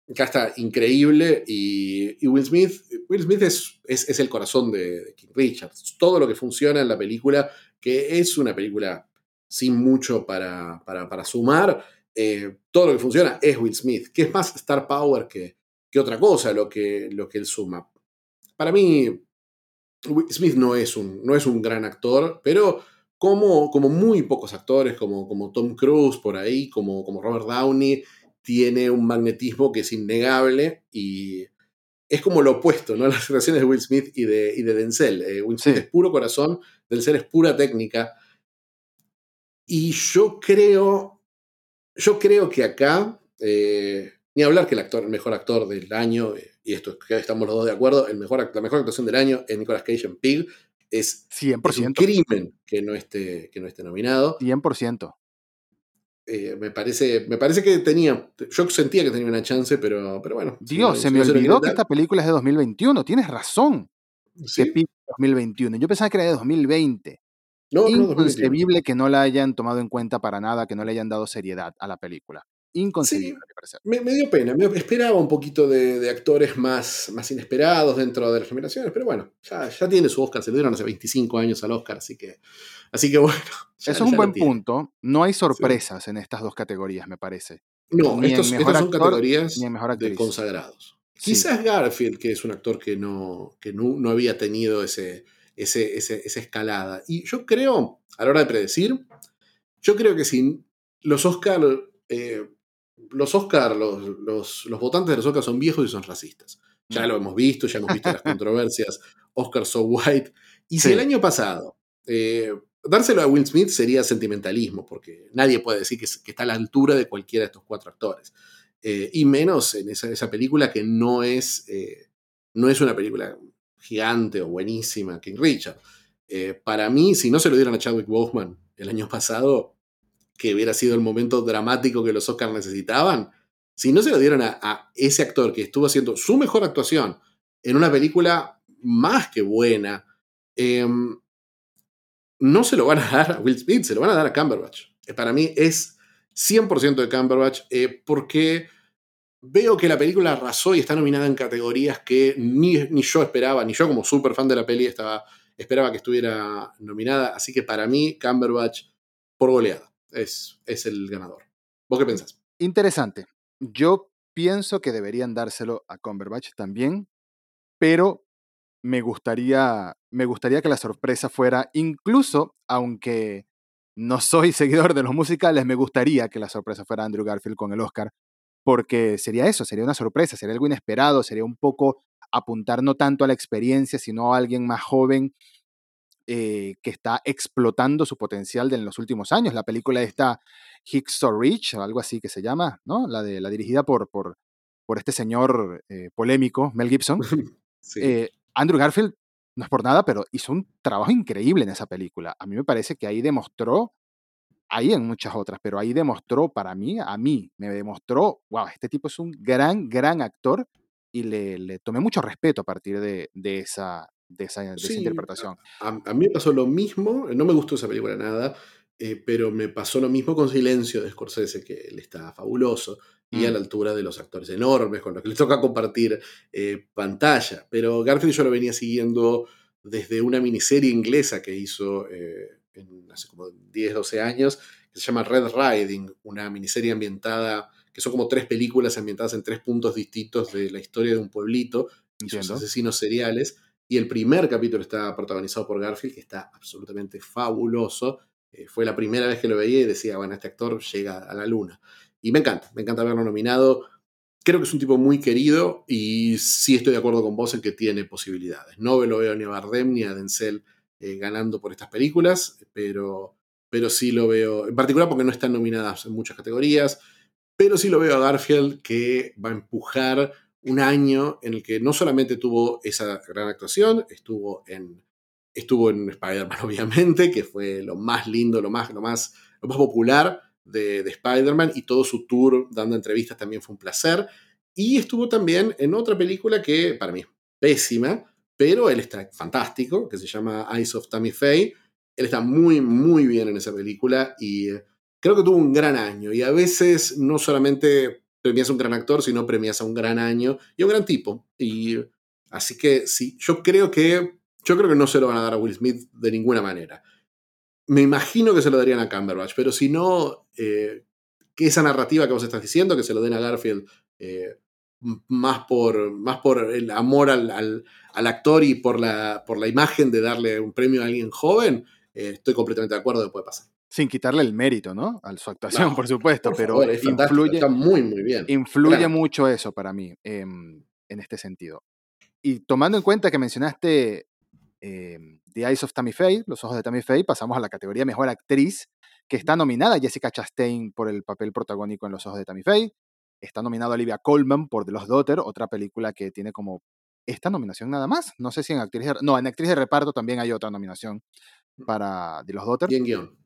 acá está increíble y, Will Smith, Will Smith es, es, el corazón de, King Richard. Todo lo que funciona en la película, que es una película sin mucho para, para, para sumar, eh, todo lo que funciona es Will Smith, que es más Star Power que, que otra cosa lo que, lo que él suma. Para mí, Will Smith no es un, no es un gran actor, pero como, como muy pocos actores, como, como Tom Cruise por ahí, como, como Robert Downey, tiene un magnetismo que es innegable y es como lo opuesto, ¿no? Las relaciones de Will Smith y de, de Denzel. Eh, Will Smith es puro corazón, Denzel es pura técnica. Y yo creo, yo creo que acá, eh, ni hablar que el actor, el mejor actor del año, eh, y esto estamos los dos de acuerdo, el mejor, la mejor actuación del año es Nicolas Cage en Pig. Es, 100%. un crimen que no, esté, que no esté nominado. 100%. Eh, me, parece, me parece que tenía, yo sentía que tenía una chance, pero, pero bueno. Dios, se me olvidó que esta película es de 2021, tienes razón. ¿Sí? 2021. Yo pensaba que era de 2020. No, Inconcebible que no la hayan tomado en cuenta para nada, que no le hayan dado seriedad a la película. Inconcebible, me, me, dio pena. Me esperaba un poquito de, actores más, más inesperados dentro de las generaciones, pero bueno, ya, ya tiene su Oscar. Se le dieron hace 25 años al Oscar, así que, así que bueno. Eso es un buen punto. No hay sorpresas en estas dos categorías, me parece. No, estas son categorías de consagrados. Quizás Garfield, que es un actor que no, que no, había tenido ese, ese, esa escalada. Y yo creo, a la hora de predecir, yo creo que si los Oscar eh, los Oscar, los, votantes de los Oscar son viejos y son racistas. Ya mm. lo hemos visto, ya hemos visto las controversias. Oscar so white. Y si el año pasado eh, dárselo a Will Smith sería sentimentalismo, porque nadie puede decir que, está a la altura de cualquiera de estos cuatro actores. Eh, y menos en esa, película que no es, eh, no es una película gigante o buenísima, King Richard. para mí, si no se lo dieron a Chadwick Boseman el año pasado, que hubiera sido el momento dramático que los Oscars necesitaban, si no se lo dieron a, ese actor que estuvo haciendo su mejor actuación en una película más que buena, em, no se lo van a dar a Will Smith, se lo van a dar a Cumberbatch. Eh, para mí es 100% de Cumberbatch eh, porque veo que la película arrasó y está nominada en categorías que ni, ni yo esperaba, ni yo como súper fan de la peli estaba, esperaba que estuviera nominada. Así que para mí, Cumberbatch por goleada es, es el ganador. ¿Vos qué pensás? Interesante. Yo pienso que deberían dárselo a Cumberbatch también, pero me gustaría, me gustaría que la sorpresa fuera, incluso aunque no soy seguidor de los musicales, me gustaría que la sorpresa fuera Andrew Garfield con el Oscar, porque sería eso, sería una sorpresa, sería algo inesperado, sería un poco apuntar no tanto a la experiencia, sino a alguien más joven eh, que está explotando su potencial de en los últimos años. La película está Hicks or Rich, o algo así que se llama, ¿no? La, de, la dirigida por, por, por este señor eh, polémico, Mel Gibson. Eh, Andrew Garfield, no es por nada, pero hizo un trabajo increíble en esa película. A mí me parece que ahí demostró, ahí en muchas otras, pero ahí demostró para mí, a mí, me demostró, wow, este tipo es un gran, gran actor y le, le tomé mucho respeto a partir de, de esa, de esa, interpretación. A, mí me pasó lo mismo, no me gustó esa película nada, eh, pero me pasó lo mismo con Silencio de Scorsese, que él está fabuloso y a mm. la altura de los actores enormes con los que les toca compartir eh, pantalla. Pero Garfield yo lo venía siguiendo desde una miniserie inglesa que hizo eh, hace como 10, 12 años, que se llama Red Riding, una miniserie ambientada, que son como tres películas ambientadas en tres puntos distintos de la historia de un pueblito y sus asesinos seriales. Y el primer capítulo está protagonizado por Garfield, que está absolutamente fabuloso. Eh, fue la primera vez que lo veía y decía, bueno, este actor llega a la luna. Y me encanta, me encanta verlo nominado. Creo que es un tipo muy querido y sí estoy de acuerdo con vos en que tiene posibilidades. No lo veo ni a Bardem ni a Denzel eh, ganando por estas películas, pero, pero sí lo veo, en particular porque no están nominadas en muchas categorías, pero sí lo veo a Garfield que va a empujar un año en el que no solamente tuvo esa gran actuación, estuvo en, estuvo en Spider-Man, obviamente, que fue lo más lindo, lo más, lo más, lo más popular de, de Spider-Man, y todo su tour dando entrevistas también fue un placer. Y estuvo también en otra película que para mí es pésima, pero él está fantástico, que se llama Eyes of Tammy Faye. Él está muy, muy bien en esa película y creo que tuvo un gran año. Y a veces no solamente premias a un gran actor, sino premias a un gran año y a un gran tipo. Y así que sí, yo creo que yo creo que no se lo van a dar a Will Smith de ninguna manera. Me imagino que se lo darían a Cumberbatch, pero si no, eh, que esa narrativa que vos estás diciendo, que se lo den a Garfield eh, más, por, más por el amor al, al, actor y por la, por la imagen de darle un premio a alguien joven, eh, estoy completamente de acuerdo de puede pasar. Sin quitarle el mérito, ¿no? A su actuación, por supuesto, pero influye, está muy, muy bien. Influye mucho eso para mí em, en este sentido. Y tomando en cuenta que mencionaste em, The Eyes of Tammy Faye, Los Ojos de Tammy Faye, pasamos a la categoría Mejor Actriz, que está nominada Jessica Chastain por el papel protagónico en Los Ojos de Tammy Faye. Está nominada Olivia Colman por The Lost Daughter, otra película que tiene como esta nominación nada más. No sé si en actriz de, no, en actriz de reparto también hay otra nominación mm. para The Lost Daughter. Y en guion.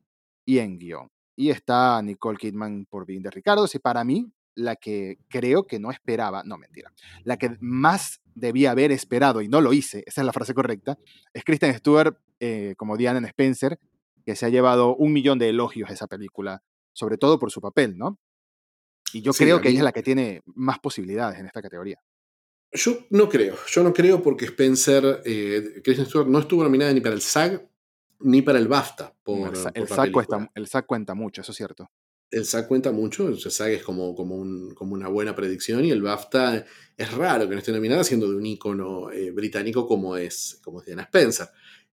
Y en guion. Y está Nicole Kidman por Being de Ricardo. Y para mí, la que creo que no esperaba, no mentira, la que más debía haber esperado y no lo hice, esa es la frase correcta, es Kristen Stewart eh, como Diana en Spencer, que se ha llevado un millón de elogios a esa película, sobre todo por su papel, ¿no? Y yo creo que ella es la que tiene más posibilidades en esta categoría. Yo no creo, yo no creo porque Spencer, eh, Kristen Stewart no estuvo nominada ni para el SAG ni para el BAFTA. Por, el, SAG cuenta, el SAG cuenta mucho, eso es cierto. El SAG cuenta mucho, el SAG es como, como, un, como, una buena predicción y el BAFTA es raro que no esté nominada siendo de un ícono eh, británico como es, como es Diana Spencer.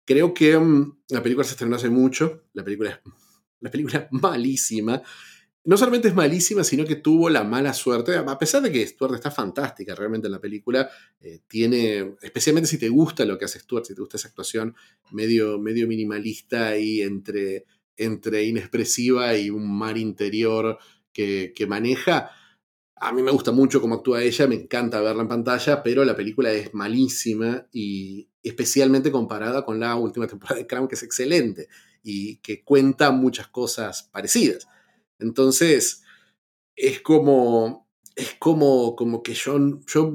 Creo que mm, la película se estrenó hace mucho, la película es, la película es malísima, no solamente es malísima, sino que tuvo la mala suerte, a pesar de que Stuart está fantástica realmente en la película, eh, tiene, especialmente si te gusta lo que hace Stuart, si te gusta esa actuación medio, medio minimalista y entre, entre inexpresiva y un mar interior que, maneja, a mí me gusta mucho cómo actúa ella, me encanta verla en pantalla, pero la película es malísima y especialmente comparada con la última temporada de Crown, que es excelente y que cuenta muchas cosas parecidas. Entonces, es como, es como, como que yo, yo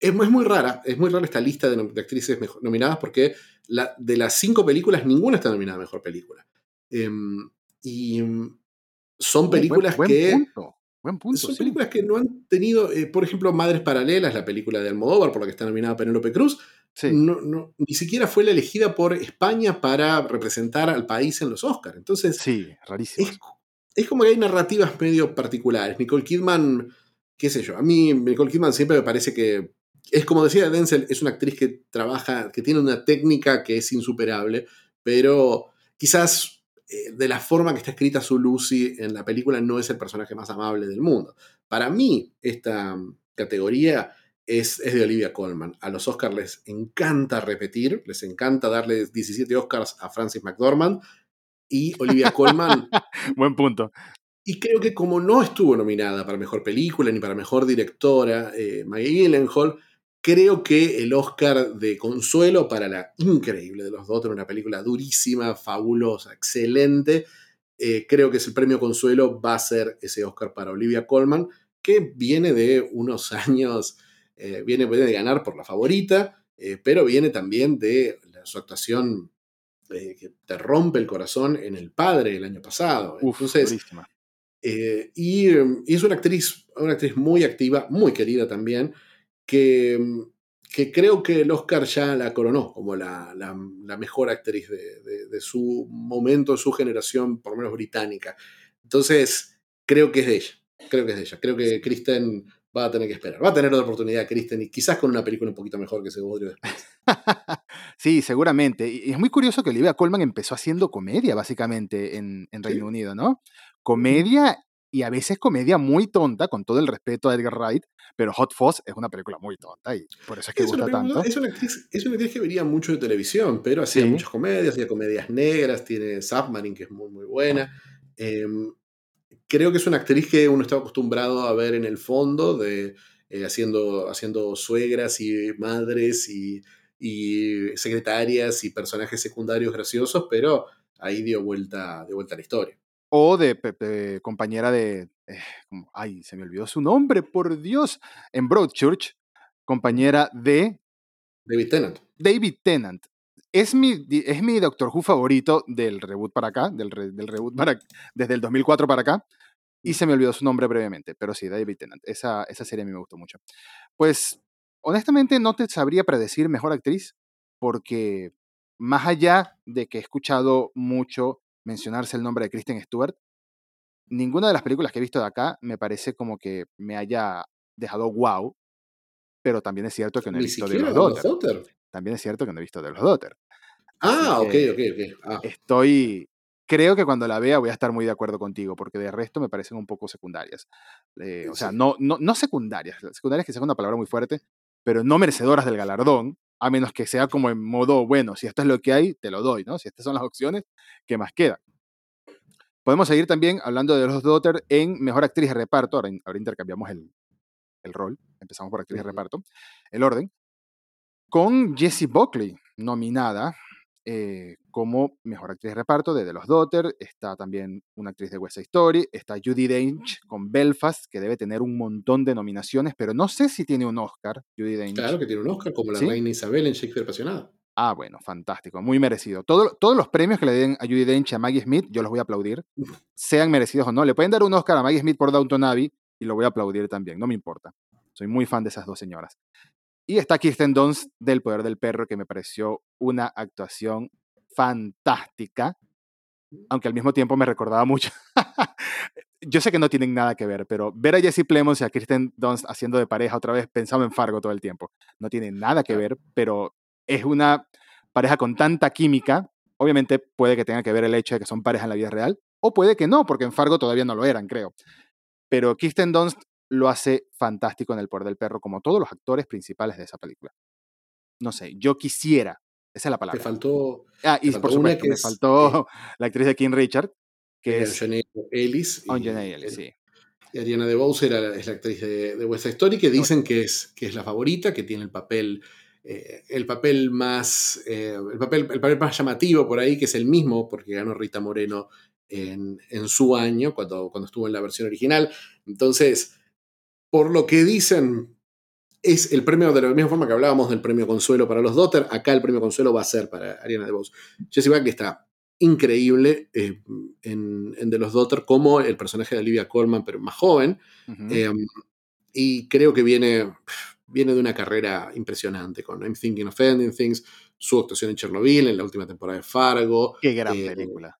es, muy rara, es muy rara esta lista de, actrices nominadas porque la, de las cinco películas ninguna está nominada a Mejor Película. Em, y son películas que... Buen punto, son películas que no han tenido, eh, por ejemplo, Madres Paralelas, la película de Almodóvar, por la que está nominada Penélope Cruz, no, ni siquiera fue la elegida por España para representar al país en los Oscars. Entonces, sí, rarísimo es como que hay narrativas medio particulares. Nicole Kidman, qué sé yo, a mí Nicole Kidman siempre me parece que, es como decía Denzel, es una actriz que trabaja, que tiene una técnica que es insuperable, pero quizás eh, de la forma que está escrita su Lucy en la película no es el personaje más amable del mundo. Para mí, esta categoría es, es, de Olivia Colman. A los Oscars les encanta repetir, les encanta darles 17 Oscars a Francis McDormand y Olivia Colman. Buen punto. Y creo que como no estuvo nominada para Mejor Película ni para Mejor Directora, eh, Maggie Gyllenhaal, creo que el Oscar de Consuelo para la increíble de los dos, una película durísima, fabulosa, excelente, eh, creo que ese premio Consuelo va a ser ese Oscar para Olivia Colman, que viene de unos años, eh, viene, de ganar por la favorita, eh, pero viene también de su actuación eh, que te rompe el corazón en El Padre el año pasado. Entonces, eh, y, es una actriz, una actriz muy activa, muy querida también, que, que creo que el Oscar ya la coronó como la, la, mejor actriz de, de, su momento, de su generación, por lo menos británica. Entonces, creo que es de ella. Creo que es de ella. Creo que Kristen va a tener que esperar. Va a tener otra oportunidad, Kristen, y quizás con una película un poquito mejor que bodrio después. sí, seguramente. Y es muy curioso que Olivia Colman empezó haciendo comedia, básicamente, en, Reino Unido, ¿no? Comedia y a veces comedia muy tonta, con todo el respeto a Edgar Wright, pero Hot Fuzz es una película muy tonta y por eso es que gusta tanto. Es una, actriz, es una, actriz, que vería mucho de televisión, pero hacía muchas comedias, hacía comedias negras, tiene Submarine, que es muy, muy buena. Em, creo que es una actriz que uno está acostumbrado a ver en el fondo, de, eh, haciendo, haciendo suegras y madres y, secretarias y personajes secundarios graciosos, pero ahí dio vuelta, de vuelta a la historia. O de, compañera de. Eh, ay, se me olvidó su nombre, por Dios. En Broadchurch, compañera de. David Tennant. David Tennant es mi, es mi Doctor Who favorito del reboot para acá, del, del reboot para, desde el 2004 para acá. Y se me olvidó su nombre brevemente, pero sí, David Tennant. Esa, esa serie a mí me gustó mucho. Pues, honestamente, no te sabría predecir mejor actriz, porque más allá de que he escuchado mucho mencionarse el nombre de Kristen Stewart, ninguna de las películas que he visto de acá me parece como que me haya dejado wow, pero también es cierto que no he visto de los Daughter. También es cierto que no he visto de los Daughter. Ah, ok, ok, ok. Ah. Estoy, creo que cuando la vea voy a estar muy de acuerdo contigo, porque de resto me parecen un poco secundarias. Eh, o sea, no, no, no secundarias, secundarias que sea una palabra muy fuerte, pero no merecedoras del galardón, a menos que sea como en modo, bueno, si esto es lo que hay, te lo doy, ¿no? Si estas son las opciones, ¿qué más queda? Podemos seguir también hablando de los Daughter en Mejor Actriz de Reparto, ahora, intercambiamos el, el, rol, empezamos por Actriz de Reparto, el orden, con Jessie Buckley, nominada eh, como mejor actriz de reparto de The Los Daughter. Está también una actriz de West Side Story. Está Judy Dench con Belfast, que debe tener un montón de nominaciones, pero no sé si tiene un Oscar, Judy Dench. Claro que tiene un Oscar, como la reina Isabel en Shakespeare Apasionada. Ah, bueno, fantástico, muy merecido. todos los premios que le den a Judy Dench y a Maggie Smith, yo los voy a aplaudir, sean merecidos o no. Le pueden dar un Oscar a Maggie Smith por Downton Abbey y lo voy a aplaudir también, no me importa. Soy muy fan de esas dos señoras. Y está Kirsten Dunst del Poder del Perro, que me pareció una actuación fantástica, aunque al mismo tiempo me recordaba mucho. Yo sé que no tienen nada que ver, pero ver a Jesse Plemons y a Kirsten Dunst haciendo de pareja otra vez, pensaba en Fargo todo el tiempo. No tiene nada que ver, pero es una pareja con tanta química. Obviamente puede que tenga que ver el hecho de que son pareja en la vida real, o puede que no, porque en Fargo todavía no lo eran, creo. Pero Kirsten Dunst lo hace fantástico en El Poder del Perro, como todos los actores principales de esa película. No sé, yo quisiera esa es la palabra. Te faltó. Ah, y por supuesto, que me faltó la actriz de King Richard, que es. Ellis. Y, Ellis, sí. Y Ariana DeBose es la actriz de, West Side Story, que dicen que es, que es la favorita, que tiene el papel. Eh, el papel más. Eh, el, papel, el papel más llamativo por ahí, que es el mismo, porque ganó Rita Moreno en, en su año, cuando, cuando estuvo en la versión original. Entonces, por lo que dicen, es el premio de la misma forma que hablábamos del premio Consuelo para los Dotter, acá el premio Consuelo va a ser para Ariana DeBose. Jessie que está increíble eh, en, en, De los Dotter como el personaje de Olivia Colman, pero más joven. Eh, y creo que viene, viene de una carrera impresionante con I'm Thinking of Ending Things, su actuación en Chernobyl, en la última temporada de Fargo. Qué gran eh, película.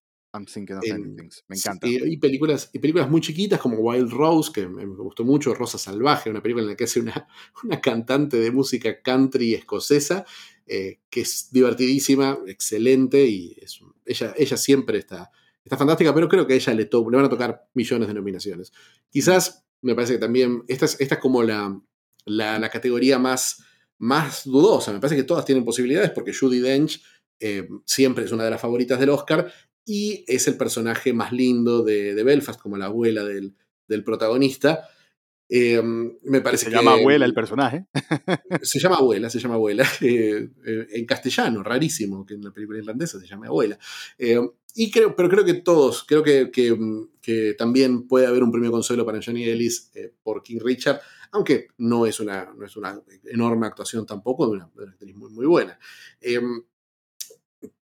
Me encanta. Y, películas, y películas muy chiquitas como Wild Rose, que me, gustó mucho, Rosa Salvaje, una película en la que hace una, una cantante de música country escocesa, eh, que es divertidísima, excelente, y ella, ella siempre está, está fantástica, pero creo que a ella le, le van a tocar millones de nominaciones. Quizás me parece que también, esta es, esta es como la, la, categoría más, más dudosa, me parece que todas tienen posibilidades, porque Judy Dench eh, siempre es una de las favoritas del Oscar y es el personaje más lindo de, Belfast, como la abuela del, protagonista. Eh, me parece se llama abuela el personaje. se llama abuela, se llama abuela. Eh, eh, en castellano, rarísimo que en la película irlandesa se llame abuela. y creo, pero creo que todos, creo que, que, también puede haber un premio consuelo para Johnny Ellis por King Richard, aunque no es una, no es una enorme actuación tampoco, de una, actriz muy, muy buena.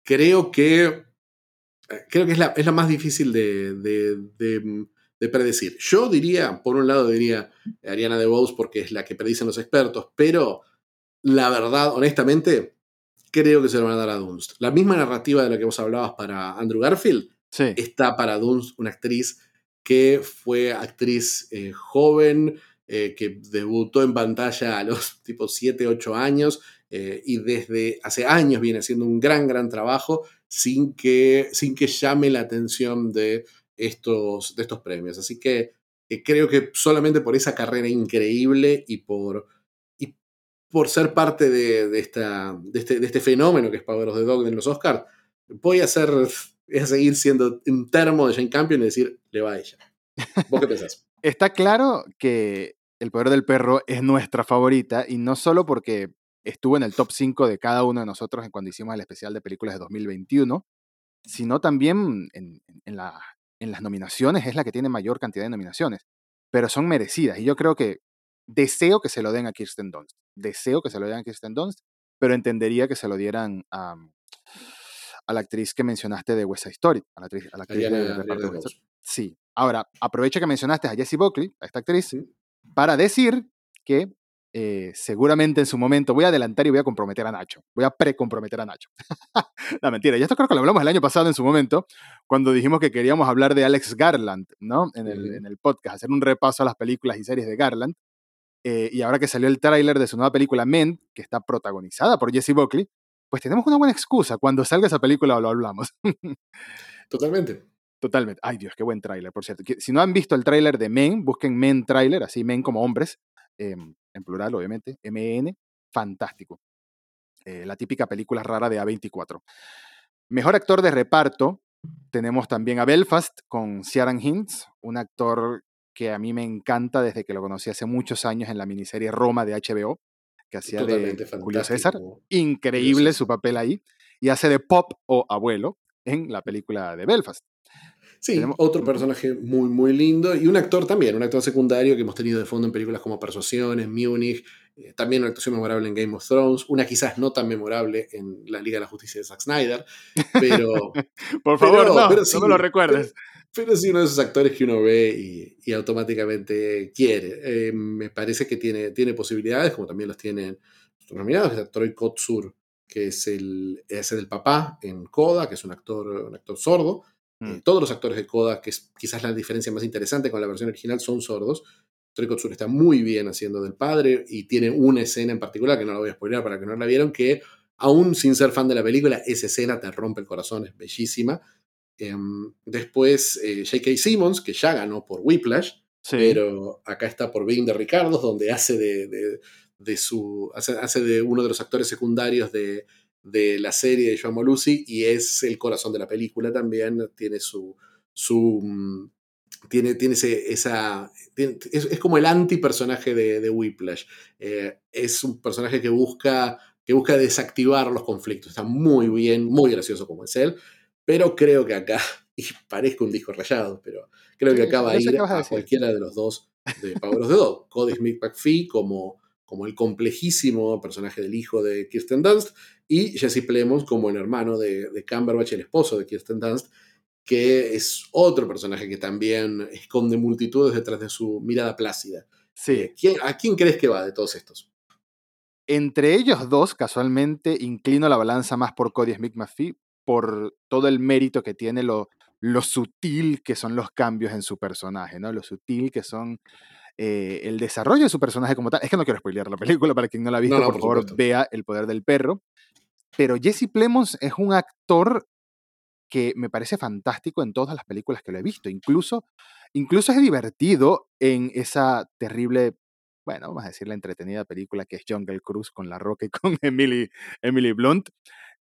creo que creo que es la, más difícil de, predecir. Yo diría, por un lado diría Ariana DeBose porque es la que predicen los expertos, pero la verdad, honestamente, creo que se lo van a dar a Dunst. La misma narrativa de la que vos hablabas para Andrew Garfield está para Dunst, una actriz que fue actriz eh, joven, eh, que debutó en pantalla a los tipo 7, 8 años eh, y desde hace años viene haciendo un gran, gran trabajo sin que, sin que llame la atención de estos, de estos premios. Así que creo que solamente por esa carrera increíble y por, y por ser parte de, esta, de, este, de este fenómeno que es Power of the Dog en los Oscars, voy a, hacer, a seguir siendo un termo de Jane Campion y decir, le va a ella. ¿Vos qué pensás? Está claro que El Poder del Perro es nuestra favorita y no solo porque estuvo en el top 5 de cada uno de nosotros cuando hicimos el especial de películas de 2021, sino también en, la, en las nominaciones es la que tiene mayor cantidad de nominaciones, pero son merecidas. Y yo creo que deseo que se lo den a Kirsten Dunst, deseo que se lo den a Kirsten Dunst, pero entendería que se lo dieran a, a la actriz que mencionaste de West Side Story, a la actriz, a la actriz de, Sí. Ahora, aprovecha que mencionaste a Jessie Buckley, a esta actriz, para decir que eh, seguramente en su momento voy a adelantar y voy a comprometer a Nacho. Voy a pre-comprometer a Nacho. la mentira. Y esto creo que lo hablamos el año pasado en su momento, cuando dijimos que queríamos hablar de Alex Garland, ¿no? En el, en el podcast, hacer un repaso a las películas y series de Garland. Eh, y ahora que salió el tráiler de su nueva película Men, que está protagonizada por Jesse Buckley, pues tenemos una buena excusa. Cuando salga esa película lo hablamos. Totalmente. Totalmente. Ay Dios, qué buen tráiler, por cierto. Si no han visto el tráiler de Men, busquen Men Tráiler, así Men como hombres, en plural obviamente, M-E-N, fantástico. Eh, la típica película rara de A24. Mejor actor de reparto, tenemos también a Belfast con Ciaran Hinds, un actor que a mí me encanta desde que lo conocí hace muchos años en la miniserie Roma de HBO, que hacía de Julio César. Increíble su papel ahí. Y hace de Pop o abuelo en la película de Belfast. Sí, otro personaje muy, muy lindo y un actor también, un actor secundario que hemos tenido de fondo en películas como Persuasiones, Munich, eh, también una actuación memorable en Game of Thrones, una quizás no tan memorable en la Liga de la Justicia de Zack Snyder, pero... Por favor, no, no me lo recuerdes. Pero, sí uno de esos actores que uno ve y, automáticamente quiere. Eh, me parece que tiene, tiene posibilidades, como también los tienen nominados, es Troy Kotsur, que es el, es el papá en Coda, que es un actor, un actor sordo, Mm. Eh, todos los actores de Koda, que es quizás la diferencia más interesante con la versión original, son sordos. Troy Kotsur está muy bien haciendo del padre y tiene una escena en particular, que no la voy a spoiler para que no la vieron, que aún sin ser fan de la película, esa escena te rompe el corazón, es bellísima. Em, después, eh, J.K. Simmons, que ya ganó por Whiplash, pero acá está por Being de Ricardo, donde hace de, de, su, hace, de uno de los actores secundarios de, de la serie de Joan Lucy y es el corazón de la película también. Tiene su. su mm, tiene, tiene esa. es, como el anti-personaje de, de, Whiplash. Eh, es un personaje que busca, que busca desactivar los conflictos. Está muy bien, muy gracioso como es él. Pero creo que acá, y parezco un disco rayado, pero creo que acá va a ir a, cualquiera de los dos de Power of the Dog. Cody Smith McPhee como como el complejísimo personaje del hijo de Kirsten Dunst, y Jesse Plemons como el hermano de, de Cumberbatch, el esposo de Kirsten Dunst, que es otro personaje que también esconde multitudes detrás de su mirada plácida. Sí. Eh, ¿A quién crees que va de todos estos? Entre ellos dos, casualmente, inclino la balanza más por Cody Smith McPhee, por todo el mérito que tiene, lo, lo sutil que son los cambios en su personaje, ¿no? Lo sutil que son eh, el desarrollo de su personaje como tal. Es que no quiero spoilear la película, para quien no la ha visto, por, favor, vea El Poder del Perro. Pero Jesse Plemons es un actor que me parece fantástico en todas las películas que lo he visto. Incluso, incluso es divertido en esa terrible, bueno, vamos a decir la entretenida película que es Jungle Cruise con La Roca y con Emily, Emily Blunt.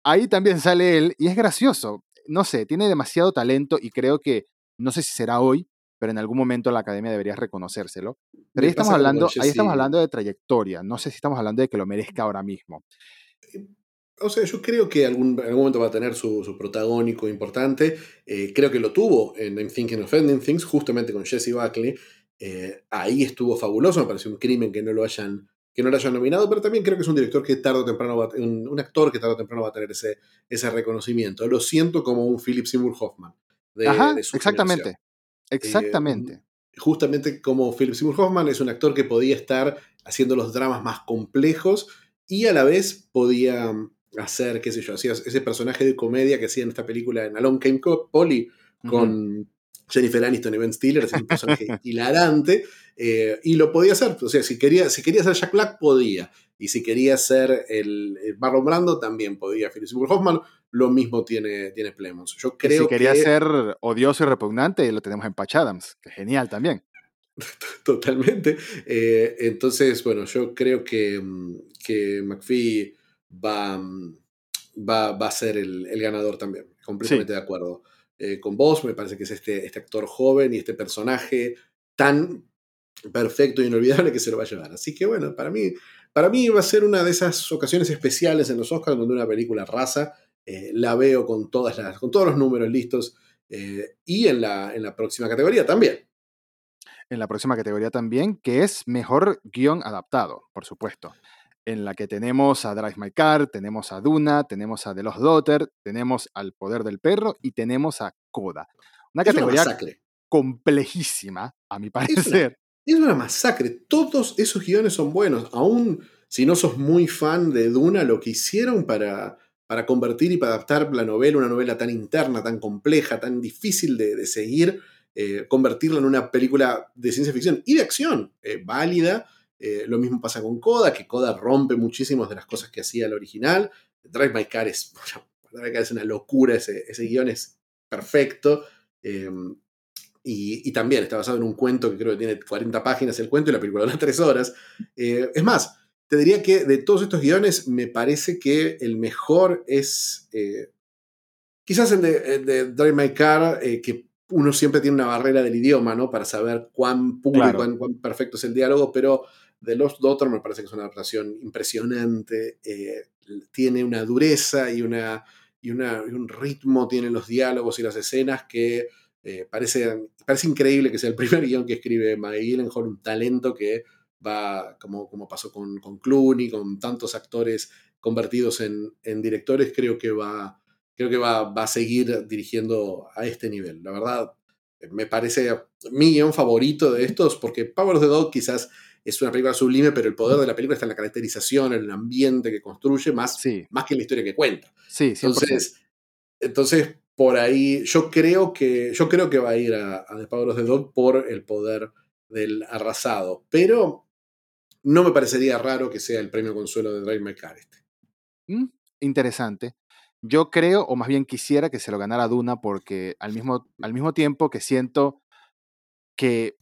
Ahí también sale él y es gracioso. No sé, tiene demasiado talento y creo que, no sé si será hoy, pero en algún momento la academia debería reconocérselo. Pero ahí estamos, hablando, ahí estamos hablando de trayectoria, no sé si estamos hablando de que lo merezca ahora mismo. Eh, o sea, yo creo que algún, en algún momento va a tener su, protagónico importante. Eh, creo que lo tuvo en I'm Thinking of Ending Things, justamente con Jesse Buckley. Eh, ahí estuvo fabuloso, me pareció un crimen que no lo hayan que no lo hayan nominado, pero también creo que es un director que tarde o temprano va, un, un actor que tarde o temprano va a tener ese, ese reconocimiento. Lo siento como un Philip Seymour Hoffman. De, Ajá, exactamente. Exactamente. Eh, justamente como Philip Seymour Hoffman es un actor que podía estar haciendo los dramas más complejos y a la vez podía mm, hacer, qué sé yo, hacía ese personaje de comedia que hacía en esta película en Alone Came Polly con Jennifer Aniston y Ben Stiller, es un personaje hilarante, eh, y lo podía hacer, o sea, si quería, si quería ser Jack Black, podía, y si quería ser el, Marlon Brando, también podía. Philip Seymour Hoffman lo mismo tiene, tiene Plemons. Yo creo si quería ser odioso y repugnante, lo tenemos en Patch Adams, que genial también. Totalmente. Eh, entonces, bueno, yo creo que, mm, que McPhee va, mm, va, va a ser el, ganador también. Completamente de acuerdo eh, con vos. Me parece que es este, este actor joven y este personaje tan perfecto e inolvidable que se lo va a llevar. Así que bueno, para mí, para mí va a ser una de esas ocasiones especiales en los Oscars donde una película raza eh, la veo con, todas las, con todos los números listos eh, y en la, en la próxima categoría también. En la próxima categoría también, que es mejor guion adaptado, por supuesto. En la que tenemos a Drive My Car, tenemos a Duna, tenemos a The Lost Daughter, tenemos al Poder del Perro y tenemos a Coda. Una categoría complejísima, a mi parecer. Es una, masacre. Todos esos guiones son buenos. Aún si no sos muy fan de Duna, lo que hicieron para, para convertir y para adaptar la novela, una novela tan interna, tan compleja, tan difícil de, seguir, eh, convertirla en una película de ciencia ficción y de acción eh, válida. Eh, lo mismo pasa con Coda, que Coda rompe muchísimas de las cosas que hacía el original. Drive My Car es, es una locura, ese, ese guion es perfecto. Em, y, también está basado en un cuento que creo que tiene 40 páginas el cuento y la película dura 3 horas. Es más, te diría que de todos estos guiones me parece que el mejor es eh, quizás el de, Drive My Car, eh, que uno siempre tiene una barrera del idioma, ¿no? Para saber cuán público, cuán, cuán, perfecto es el diálogo, pero de Lost Daughter me parece que es una adaptación impresionante, tiene una dureza y, una, y, una, y un ritmo, tiene los diálogos y las escenas que eh, parece, parece increíble que sea el primer guion que escribe Maggie Gyllenhaal, un talento que va, como, como pasó con, con Clooney, con tantos actores convertidos en, en directores, creo que va, creo que va, va, a seguir dirigiendo a este nivel. La verdad, me parece mi guion favorito de estos, porque Power of the Dog quizás es una película sublime, pero el poder de la película está en la caracterización, en el ambiente que construye, más, más que en la historia que cuenta. Sí, Entonces, entonces por ahí, yo creo que, yo creo que va a ir a, The Power of the Dog por el poder del arrasado, pero no me parecería raro que sea el premio consuelo de Drive My Car este. Mm, interesante. Yo creo, o más bien quisiera que se lo ganara Duna porque al mismo, al mismo tiempo que siento que,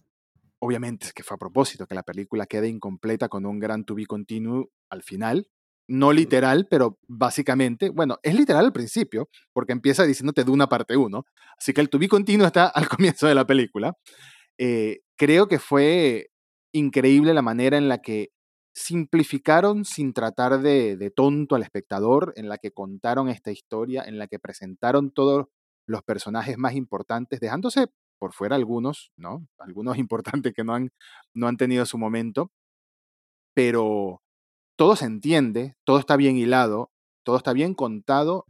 obviamente es que fue a propósito, que la película quede incompleta con un gran to be continuo al final, no literal, pero básicamente, bueno, es literal al principio, porque empieza diciéndote de una parte uno, así que el to be continuo está al comienzo de la película. Eh, creo que fue increíble la manera en la que simplificaron sin tratar de, de, tonto al espectador, en la que contaron esta historia, en la que presentaron todos los personajes más importantes, dejándose por fuera algunos, ¿no? Algunos importantes que no han, no han tenido su momento, pero todo se entiende, todo está bien hilado, todo está bien contado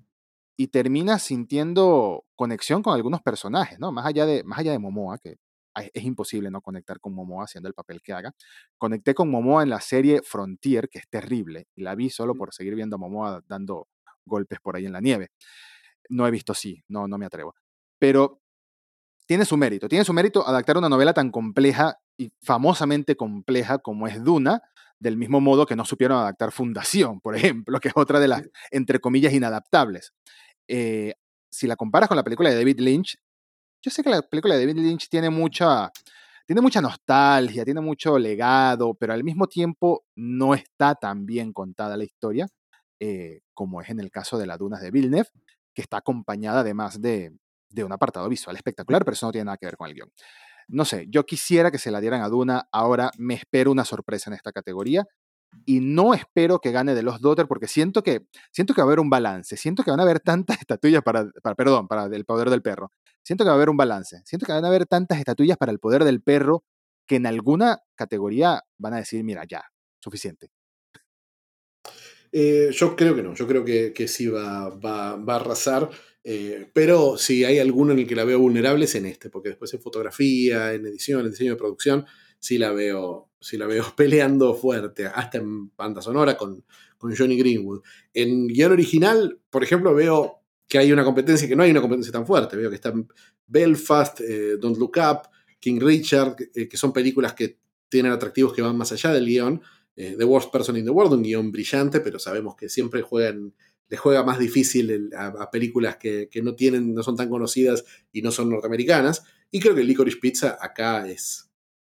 y terminas sintiendo conexión con algunos personajes, ¿no? Más allá de, más allá de Momoa, que es imposible no conectar con Momoa haciendo el papel que haga. Conecté con Momoa en la serie Frontier, que es terrible, y la vi solo por seguir viendo a Momoa dando golpes por ahí en la nieve. No he visto sí, no, no me atrevo. Pero tiene su mérito, tiene su mérito adaptar una novela tan compleja y famosamente compleja como es Duna, del mismo modo que no supieron adaptar Fundación, por ejemplo, que es otra de las, entre comillas, inadaptables. Eh, si la comparas con la película de David Lynch, yo sé que la película de David Lynch tiene mucha, tiene mucha nostalgia, tiene mucho legado, pero al mismo tiempo no está tan bien contada la historia eh, como es en el caso de las Dunas de Villeneuve, que está acompañada además de, de un apartado visual espectacular, pero eso no tiene nada que ver con el guion. No sé, yo quisiera que se la dieran a Duna, ahora me espero una sorpresa en esta categoría y no espero que gane de los Daughter porque siento que, siento que va a haber un balance, siento que van a haber tantas estatuillas para, perdón, para el poder del perro, siento que va a haber un balance, siento que van a haber tantas estatuillas para el poder del perro que en alguna categoría van a decir, mira, ya, suficiente. Eh, yo creo que no, yo creo que, que sí va, va, va a arrasar. Eh, pero si hay alguno en el que la veo vulnerable es en este, porque después en fotografía, en edición, en diseño de producción, sí la veo, sí la veo peleando fuerte, hasta en banda sonora con, con Johnny Greenwood. En guion original, por ejemplo, veo que hay una competencia, que no hay una competencia tan fuerte. Veo que están Belfast, eh, Don't Look Up, King Richard, eh, que son películas que tienen atractivos que van más allá del guion. the Worst Person in the World, un guion brillante, pero sabemos que siempre juegan le juega más difícil a, películas que, no tienen, no son tan conocidas y no son norteamericanas. Y creo que Licorice Pizza acá es,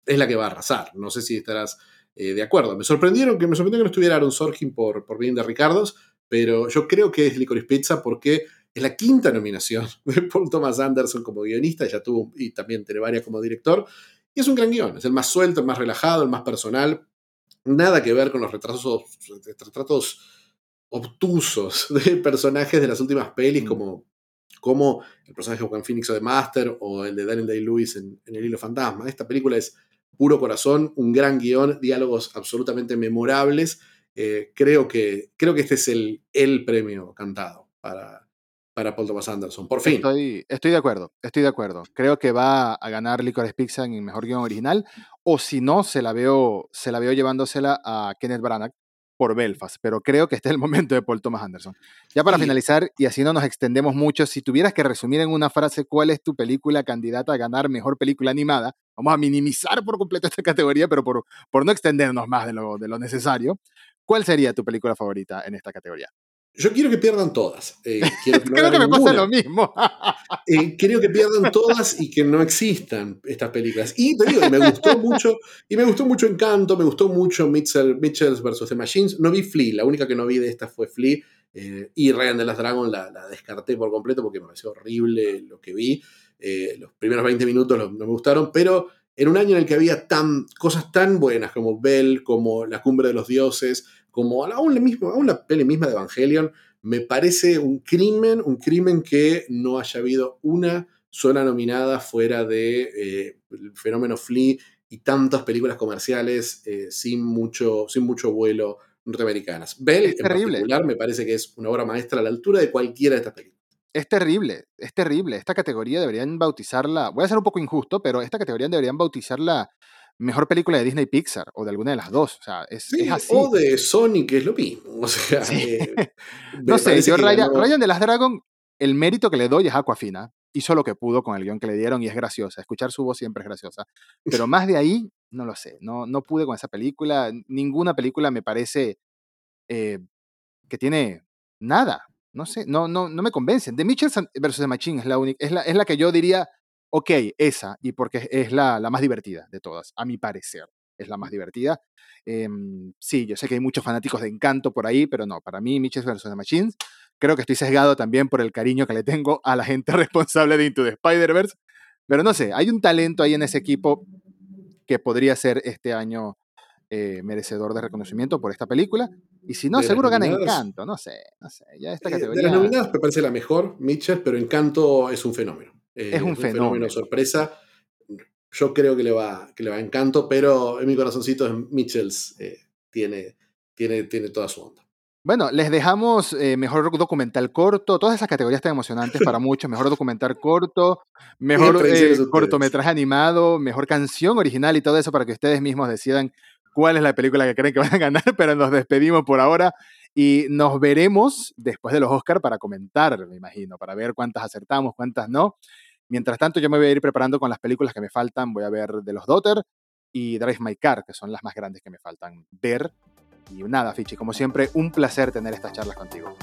es la que va a arrasar. No sé si estarás eh, de acuerdo. Me sorprendieron que me sorprendió que no estuviera Aaron Sorkin por, por bien de Ricardos, pero yo creo que es Licorice Pizza porque es la quinta nominación de Paul Thomas Anderson como guionista, ya tuvo y también tiene varias como director. Y es un gran guion, es el más suelto, el más relajado, el más personal. Nada que ver con los retrasos, retratos obtusos de personajes de las últimas pelis, mm. como, como el personaje de Juan Phoenix o de Master o el de Daniel Day-Lewis en, El Hilo Fantasma. Esta película es puro corazón, un gran guion, diálogos absolutamente memorables. Eh, creo, que, creo que este es el, el premio cantado para, para Paul Thomas Anderson, por fin. Estoy, estoy, de acuerdo, estoy de acuerdo. Creo que va a ganar Licorice Pizza en el mejor guion original, o si no, se la veo, se la veo llevándosela a Kenneth Branagh por Belfast, pero creo que este es el momento de Paul Thomas Anderson. Ya para finalizar, y así no nos extendemos mucho, si tuvieras que resumir en una frase cuál es tu película candidata a ganar mejor película animada, vamos a minimizar por completo esta categoría, pero por, por no extendernos más de lo, de lo necesario, ¿cuál sería tu película favorita en esta categoría? Yo quiero que pierdan todas. Eh, quiero que Creo que me pasa lo mismo. Eh, quiero que pierdan todas y que no existan estas películas. Y te digo, me gustó mucho, y me gustó mucho Encanto, me gustó mucho Mitchell, Mitchells vs. The Machines. No vi Flea, la única que no vi de estas fue Flea. Eh, y Ryan de las Dragon la, descarté por completo porque me pareció horrible lo que vi. los primeros 20 minutos no me gustaron, pero en un año en el que había tan, cosas tan buenas como Bell, como La Cumbre de los Dioses, como aún la, misma, aún la peli misma de Evangelion, me parece un crimen, un crimen que no haya habido una sola nominada fuera de eh, el fenómeno Flea y tantas películas comerciales eh, sin, mucho, sin mucho vuelo norteamericanas. Bell en particular me parece que es una obra maestra a la altura de cualquiera de estas películas. Es terrible, es terrible. Esta categoría deberían bautizarla, voy a ser un poco injusto, pero esta categoría deberían bautizarla mejor película de Disney Pixar o de alguna de las dos. O sea, es, así. O de Sonic, es lo mismo. O sea, eh, no sé, yo Ryan, de las Dragon, el mérito que le doy es Aquafina. Hizo lo que pudo con el guion que le dieron y es graciosa. Escuchar su voz siempre es graciosa. Pero más de ahí, no lo sé. No, no pude con esa película. Ninguna película me parece eh, que tiene nada no sé, no, no, no me convencen. The Mitchell versus The Machine es la única, es la, es la que yo diría, ok, esa, y porque es la, la más divertida de todas, a mi parecer, es la más divertida. Em, sí, yo sé que hay muchos fanáticos de Encanto por ahí, pero no, para mí Mitchell versus The Machines, creo que estoy sesgado también por el cariño que le tengo a la gente responsable de Into the Spider-Verse, pero no sé, hay un talento ahí en ese equipo que podría ser este año eh, merecedor de reconocimiento por esta película. Y si no, seguro gana Encanto, no sé, no sé. Ya esta categoría... Eh, de las nominadas me parece la mejor, Mitchell, pero Encanto es un fenómeno. Eh, es un, fenómeno. sorpresa. Yo creo que le va, que le va Encanto, pero en mi corazoncito Mitchells tiene, tiene, tiene toda su onda. Bueno, les dejamos mejor documental corto, todas esas categorías tan emocionantes para muchos, mejor documental corto, mejor cortometraje animado, mejor canción original y todo eso para que ustedes mismos decidan cuál es la película que creen que van a ganar, pero nos despedimos por ahora y nos veremos después de los Oscars para comentar, me imagino, para ver cuántas acertamos, cuántas no. Mientras tanto, yo me voy a ir preparando con las películas que me faltan. Voy a ver de los Daughter y Drive My Car, que son las más grandes que me faltan ver. Y nada, Fichi, como siempre, un placer tener estas charlas contigo.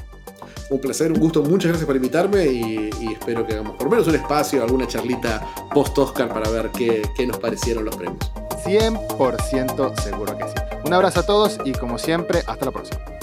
Un placer, un gusto, muchas gracias por invitarme y, espero que hagamos por lo menos un espacio, alguna charlita post-Oscar para ver qué, qué nos parecieron los premios. 100% seguro que sí. Un abrazo a todos y como siempre, hasta la próxima.